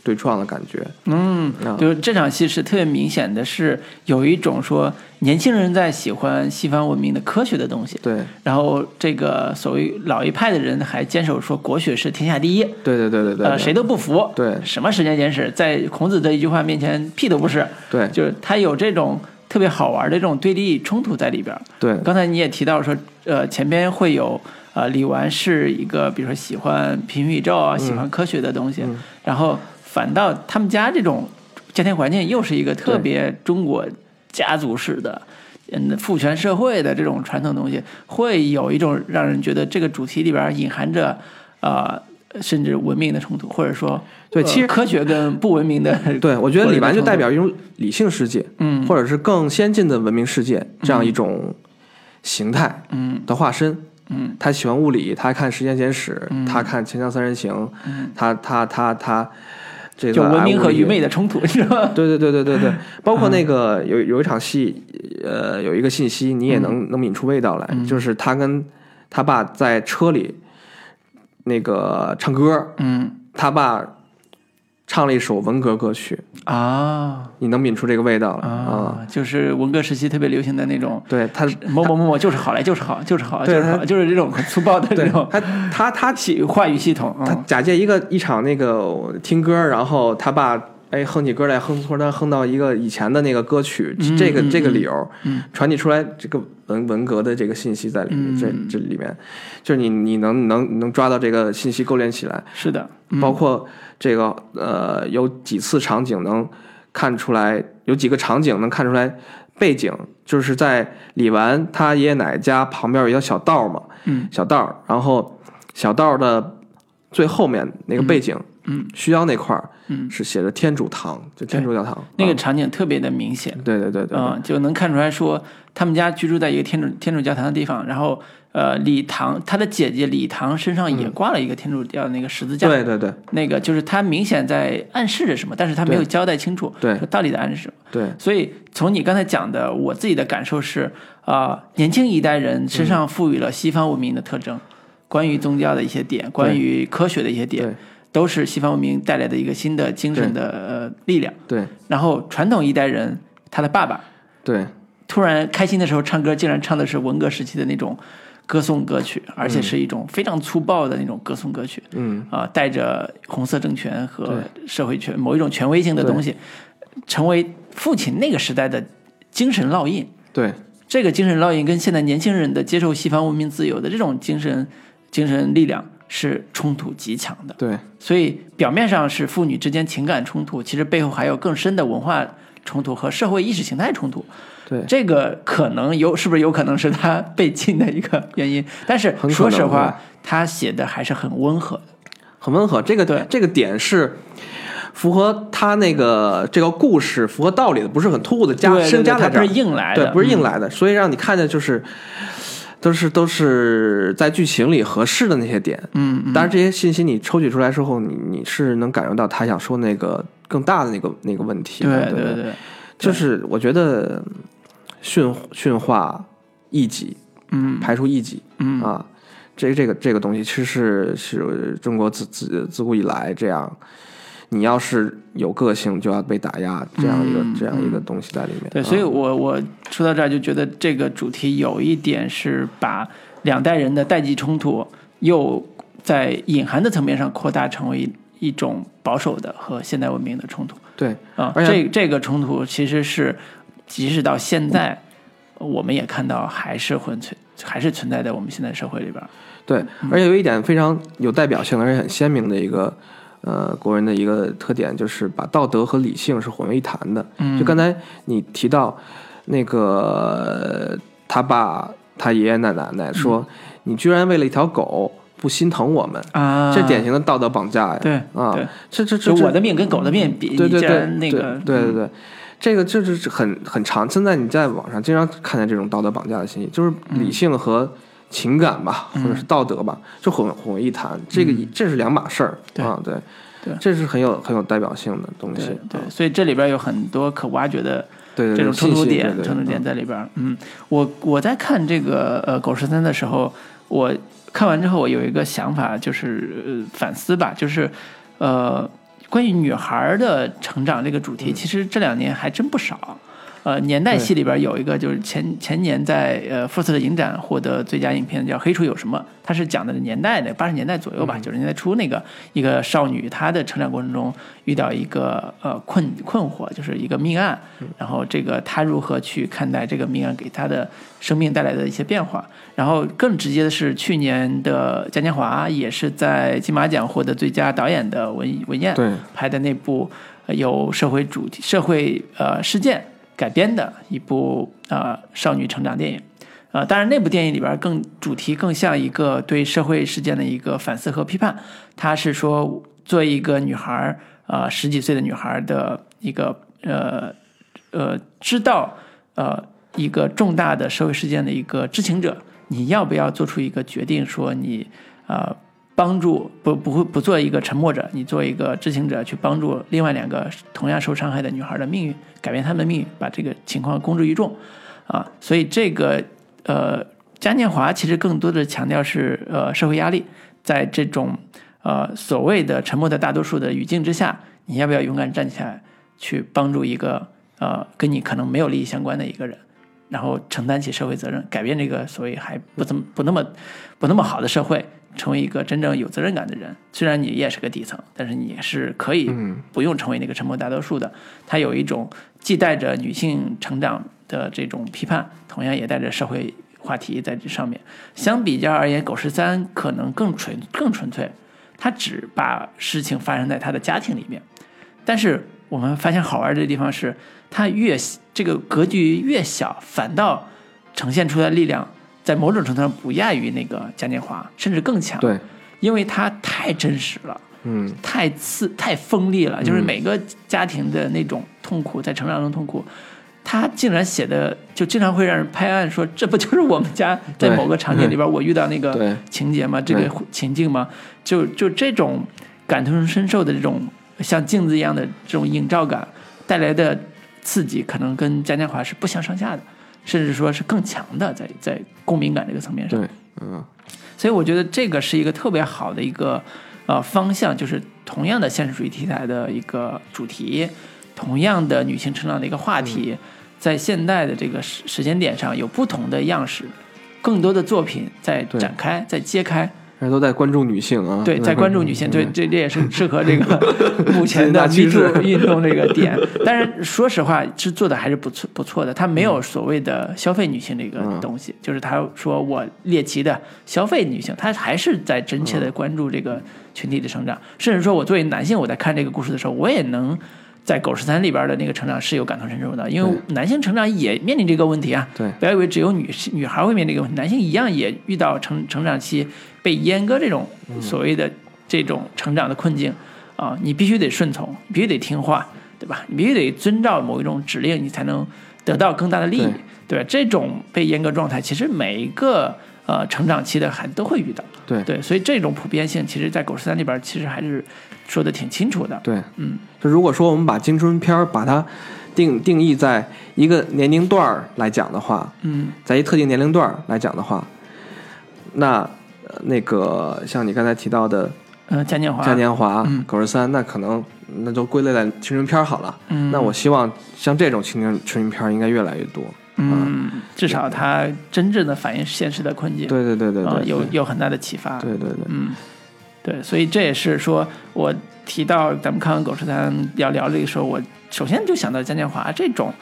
对撞的感觉。嗯啊，就是这场戏是特别明显的是有一种说年轻人在喜欢西方文明的科学的东西，对。然后这个所谓老一派的人还坚守说国学是天下第一，对对对对对，呃，谁都不服，对。什么时间简史，在孔子的一句话面前屁都不是，对。就是他有这种特别好玩的这种对立冲突在里边儿。对。刚才你也提到说，呃，前边会有呃，李纨是一个比如说喜欢平行宇宙啊，喜欢科学的东西，嗯。然后反倒他们家这种家庭环境又是一个特别中国家族式的。嗯，父权社会的这种传统东西，会有一种让人觉得这个主题里边隐含着，呃，甚至文明的冲突，或者说，呃对其实科学跟不文明的，<laughs> 对，我觉得李白就代表，一种理性世界，嗯或者是更先进的文明世界这样一种形态嗯的化身。嗯他喜欢物理，他看《时间简史》他看《锵锵三人行》嗯他他他他这个嗯就文明和愚昧的冲突，是吧？对对对对对对，<laughs> 包括那个有有一场戏，呃，有一个信息你也能能抿出味道来，就是他跟他爸在车里那个唱歌，嗯。他爸唱了一首文革歌曲，啊。你能抿出这个味道了啊？啊，就是文革时期特别流行的那种对他，某某某某就是好来就是好就是好对就是好，就是这种很粗暴的这种他他他系话语系统，他嗯。假借一个一场那个听歌，然后他爸哎哼起歌来，哼突然哼到一个以前的那个歌曲，嗯这个嗯这个理由，嗯传递出来这个文文革的这个信息在里面，嗯。这这里面，就是你你能能能抓到这个信息勾连起来，是的，嗯。包括这个呃有几次场景能看出来，有几个场景能看出来背景，就是在李纨他爷爷奶奶家旁边有一条小道嘛，嗯。小道，然后小道的最后面那个背景嗯，需要那块儿，嗯。是写着天主堂，就天主教堂。那个啊场景特别的明显，对对对对，嗯，就能看出来说他们家居住在一个天主天主教堂的地方，然后呃，李唐他的姐姐李唐身上也挂了一个天主教的那个十字架，对对对。那个就是他明显在暗示着什么，但是他没有交代清楚，对说到底在暗示什么。对。所以从你刚才讲的，我自己的感受是，啊、年轻一代人身上赋予了西方文明的特征，关于宗教的一些点，关于科学的一些点对，都是西方文明带来的一个新的精神的呃力量。对。然后传统一代人，他的爸爸对。突然开心的时候唱歌，竟然唱的是文革时期的那种歌颂歌曲，而且是一种非常粗暴的那种歌颂歌曲。嗯。啊、带着红色政权和社会权某一种权威性的东西，成为父亲那个时代的精神烙印。对。这个精神烙印跟现在年轻人的接受西方文明自由的这种精神精神力量是冲突极强的。对所以表面上是父女之间情感冲突，其实背后还有更深的文化冲突和社会意识形态冲突。对这个可能有，是不是有可能是他 <laughs> 被禁的一个原因？但是说实话，他写的还是很温和的。很温和。这个对这个点是符合他那个这个故事符合道理的，不是很突兀的加深加在这儿不是硬来的对，不是硬嗯来的，所以让你看见就是。都是都是在剧情里合适的那些点，嗯，嗯。当然这些信息你抽取出来之后，你你是能感受到他想说那个更大的那个那个问题对对对，就是我觉得驯驯化异己，嗯。排除异己，嗯。啊，这这个这个东西其实是是中国自自自古以来这样，你要是有个性就要被打压，这样一个、嗯这样一个东西在里面。对，啊所以我我说到这儿就觉得这个主题有一点是把两代人的代际冲突又在隐含的层面上扩大成为一种保守的和现代文明的冲突对啊。而这这个冲突其实是即使到现在，我们也看到还是混存还是存在在我们现在社会里边。对，嗯而且有一点非常有代表性的，而且很鲜明的一个。呃，国人的一个特点就是把道德和理性是混为一谈的。嗯。就刚才你提到那个他爸、他爷爷、奶奶奶说：“你居然为了一条狗不心疼我们，嗯啊，这典型的道德绑架呀！对啊对，这这这我的命跟狗的命比，对对对然那个对对对对，这个这是很很长。现在你在网上经常看见这种道德绑架的信息，就是嗯。理性和情感吧，或者是道德吧，就混混为一谈。这个这是两码事儿啊，对对这是很有很有代表性的东西对。所以这里边有很多可挖掘的这种冲突点，冲突点嗯在里边儿。嗯，我我在看这个呃《狗十三》的时候，我看完之后，我有一个想法，就是、呃、反思吧，就是呃，关于女孩儿的成长这个主题，嗯其实这两年还真不少。呃，年代戏里边有一个，就是前前年在呃福斯特影展获得最佳影片，叫《黑处有什么》，它是讲的年代的八十年代左右吧，九十年代初那个一个少女，她的成长过程中遇到一个呃困困惑，就是一个命案，然后这个她如何去看待这个命案给她的生命带来的一些变化，然后更直接的是去年的嘉年华也是在金马奖获得最佳导演的文文彦，拍的那部有社会主题、社会呃事件改编的一部呃少女成长电影。呃，当然那部电影里边更主题更像一个对社会事件的一个反思和批判。它是说，作为一个女孩儿，呃，十几岁的女孩儿的一个呃呃，知道呃一个重大的社会事件的一个知情者，你要不要做出一个决定，说你呃帮助不不会不做一个沉默者，你做一个知情者去帮助另外两个同样受伤害的女孩的命运，改变她们的命运，把这个情况公之于众啊。所以这个呃嘉年华其实更多的强调是呃社会压力，在这种呃所谓的沉默的大多数的语境之下，你要不要勇敢站起来去帮助一个呃跟你可能没有利益相关的一个人？然后承担起社会责任，改变这个所谓还不怎么不那么不那么好的社会，成为一个真正有责任感的人。虽然你也是个底层，但是你是可以不用成为那个沉默大多数的。他有一种既带着女性成长的这种批判，同样也带着社会话题在这上面。相比较而言，《狗十三》可能更纯更纯粹，他只把事情发生在他的家庭里面。但是我们发现好玩的地方是，它越这个格局越小，反倒呈现出来的力量，在某种程度上不亚于那个嘉年华，甚至更强。对因为它太真实了。嗯，太刺太锋利了，就是每个家庭的那种痛苦，在成长中痛苦，他竟然写的就经常会让人拍案说，这不就是我们家 <laughs> 在某个场景里边我遇到那个情节吗？这个情境吗？就就这种感同身受的这种像镜子一样的这种映照感带来的刺激，可能跟嘉年华是不相上下的，甚至说是更强的，在在共鸣感这个层面上。对，嗯，所以我觉得这个是一个特别好的一个呃方向，就是同样的现实主义题材的一个主题，同样的女性成长的一个话题，嗯在现代的这个时时间点上有不同的样式，更多的作品在展开，在揭开。都在关注女性啊，对，在关注女性，对，这这也是适合这个 <laughs> 目前的趋 Me Too 运动这个点。但是说实话，是做的还是不错不错的。他没有所谓的消费女性这个嗯东西，就是他说我猎奇的消费女性，他还是在真切的关注这个群体的成长。甚至说我作为男性，我在看这个故事的时候，我也能。在《狗十三》里边的那个成长是有感同身受的，因为男性成长也面临这个问题啊。对不要以为只有女女孩会面临这个问题，男性一样也遇到成成长期被阉割这种所谓的这种成长的困境啊、你必须得顺从，必须得听话，对吧？你必须得遵照某一种指令，你才能得到更大的利益，对。吧？这种被阉割状态，其实每一个呃成长期的孩子都会遇到，对。对，所以这种普遍性，其实在《狗十三》里边其实还是说的挺清楚的，对，嗯，就如果说我们把青春片儿把它定定义在一个年龄段儿来讲的话，嗯。在一特定年龄段儿来讲的话，那呃那个像你刚才提到的呃，嘉年华，嘉年华、嗯。狗十三，那可能那就归类在青春片好了。嗯，那我希望像这种青春青春片应该越来越多。嗯，至少它真正的反映现实的困境，对对对对，对有有很大的启发，对对对，嗯，对，所以这也是说我提到咱们看完《狗十三》要聊这个时候，我首先就想到嘉年华这种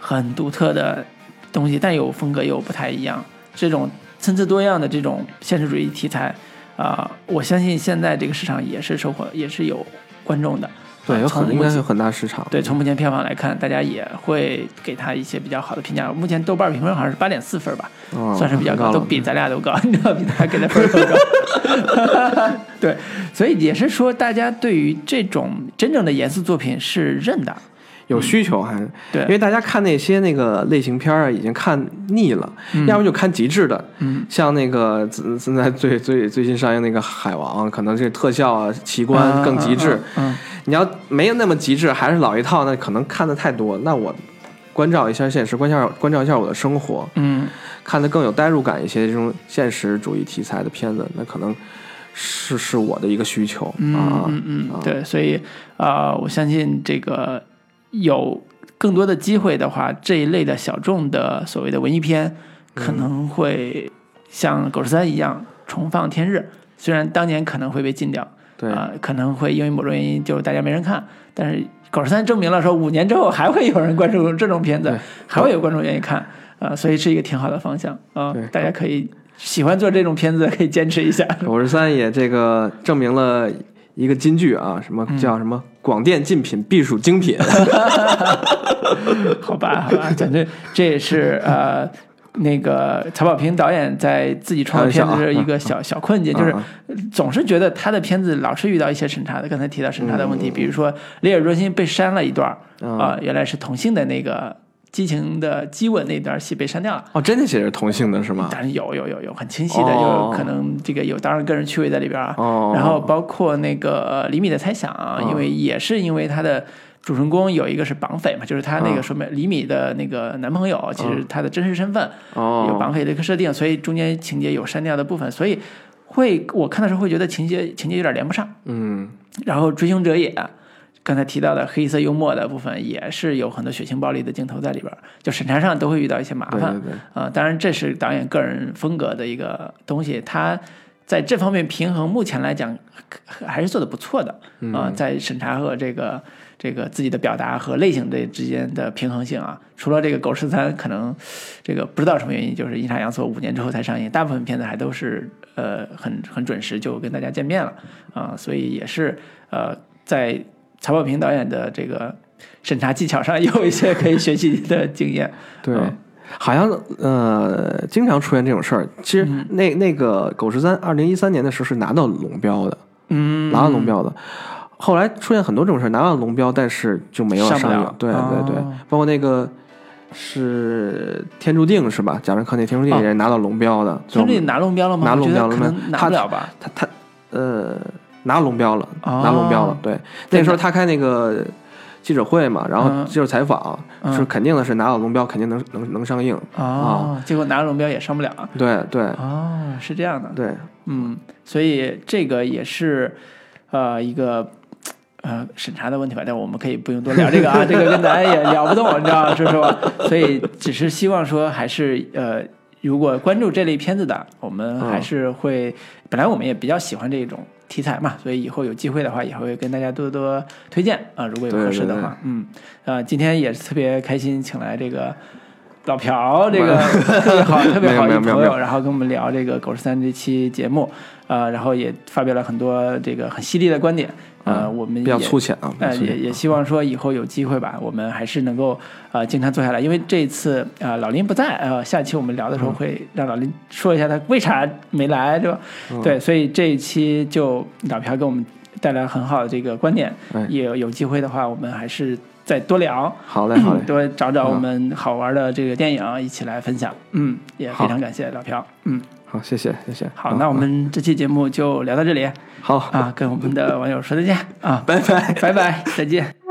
很独特的东西，但有风格又不太一样，这种参差多样的这种现实主义题材啊、我相信现在这个市场也是收获，也是有观众的。对，有很应该有很大市场。对，从目前票房来看，大家也会给他一些比较好的评价。目前豆瓣评分好像是八点四分吧，哦算是比较高，高都比咱俩都高，<laughs> 你知道，比咱俩给的分儿都高。<laughs> 对，所以也是说，大家对于这种真正的严肃作品是认的。有需求还是对因为大家看那些那个类型片儿啊，已经看腻了，要不就看极致的，嗯，像那个现现在最最最新上映那个《海王》，可能这特效啊、奇观更极致。嗯，嗯你要没有那么极致，还是老一套，那可能看的太多。那我关照一下现实，关照关照一下我的生活，嗯看的更有代入感一些这种现实主义题材的片子，那可能是是我的一个需求嗯啊。嗯嗯，对，所以啊、呃我相信这个有更多的机会的话，这一类的小众的所谓的文艺片，可能会像《狗十三》一样重放天日。虽然当年可能会被禁掉，对啊、可能会因为某种原因就大家没人看，但是《狗十三》证明了说五年之后还会有人关注这种片子，还会有观众愿意看，啊、所以是一个挺好的方向啊、对大家可以喜欢做这种片子可以坚持一下。<laughs> 狗十三也这个证明了一个金句啊，什么叫什么广电禁品必属精品。<laughs> 好吧，好吧，反正这也是呃。那个曹保平导演在自己创作片子的一个小小困境，就是嗯总是觉得他的片子老是遇到一些审查的。刚才提到审查的问题，比如说《烈日灼心》被删了一段啊、原来是同性的那个激情的激吻那段戏被删掉了。哦，真的写着同性的是吗？当然有有有有很清晰的，哦有可能这个有当然个人趣味在里边啊。哦然后包括那个呃李米的猜想啊，因为也是因为他的主人公有一个是绑匪嘛，就是他那个说明李米的那个男朋友，其实他的真实身份哦，有绑匪的一个设定，所以中间情节有删掉的部分，所以会我看的时候会觉得情节情节有点连不上。嗯，然后追凶者也。刚才提到的黑色幽默的部分也是有很多血腥暴力的镜头在里边儿，就审查上都会遇到一些麻烦。啊、当然这是导演个人风格的一个东西，他在这方面平衡，目前来讲还是做的不错的啊、在审查和这个这个自己的表达和类型这之间的平衡性啊，除了这个《狗十三》可能这个不知道什么原因，就是阴差阳错五年之后才上映，大部分片子还都是呃很很准时就跟大家见面了啊、所以也是呃在曹保平导演的这个审查技巧上有一些可以学习的经验。<laughs> 对嗯，好像呃，经常出现这种事儿。其实嗯那那个狗十三，二零一三年的时候是拿到龙标的，嗯，拿到龙标的。后来出现很多这种事儿，拿到龙标，但是就没有上映。对对对哦，包括那个是《天注定》是吧？贾樟柯那《天注定》哦也拿到龙标的，就兄弟拿龙标了吗？拿龙标了吗拿不了吧？他他呃拿龙标了，哦拿龙标了。对，那时候他开那个记者会嘛，然后嗯接受采访，嗯是肯定的是拿到龙标，肯定能能能上映。啊，结果拿了龙标也上不了。对对哦，是这样的。对，嗯，所以这个也是呃一个呃审查的问题吧，但我们可以不用多聊这个啊，<laughs> 这个跟咱也聊不动，你知道说实话。所以只是希望说，还是呃，如果关注这类片子的，我们还是会，本来我们也比较喜欢这种。题材嘛，所以以后有机会的话，也会跟大家多多推荐啊、如果有合适的话，对对对。嗯，呃，今天也是特别开心，请来这个老朴，这个 <laughs> 特别好、特别好一没有没有没有朋友，然后跟我们聊这个《狗十三》这期节目，呃，然后也发表了很多这个很犀利的观点，呃，嗯我们比较也粗浅啊，呃，也也希望说以后有机会吧，我们还是能够呃经常坐下来，因为这一次呃老林不在，呃下期我们聊的时嗯候会让老林说一下他为啥没来，对吧？嗯。对，所以这一期就老朴给我们带来很好的这个观点，哎。也有有机会的话，我们还是再多聊，好嘞好嘞，<clears throat> 多找找嗯。我们好玩的这个电影一起来分享。嗯，也非常感谢老朴。嗯，好谢谢谢谢。好，那我们这期节目就聊到这里好啊，跟我们的网友说再见啊，拜拜。拜拜，再见。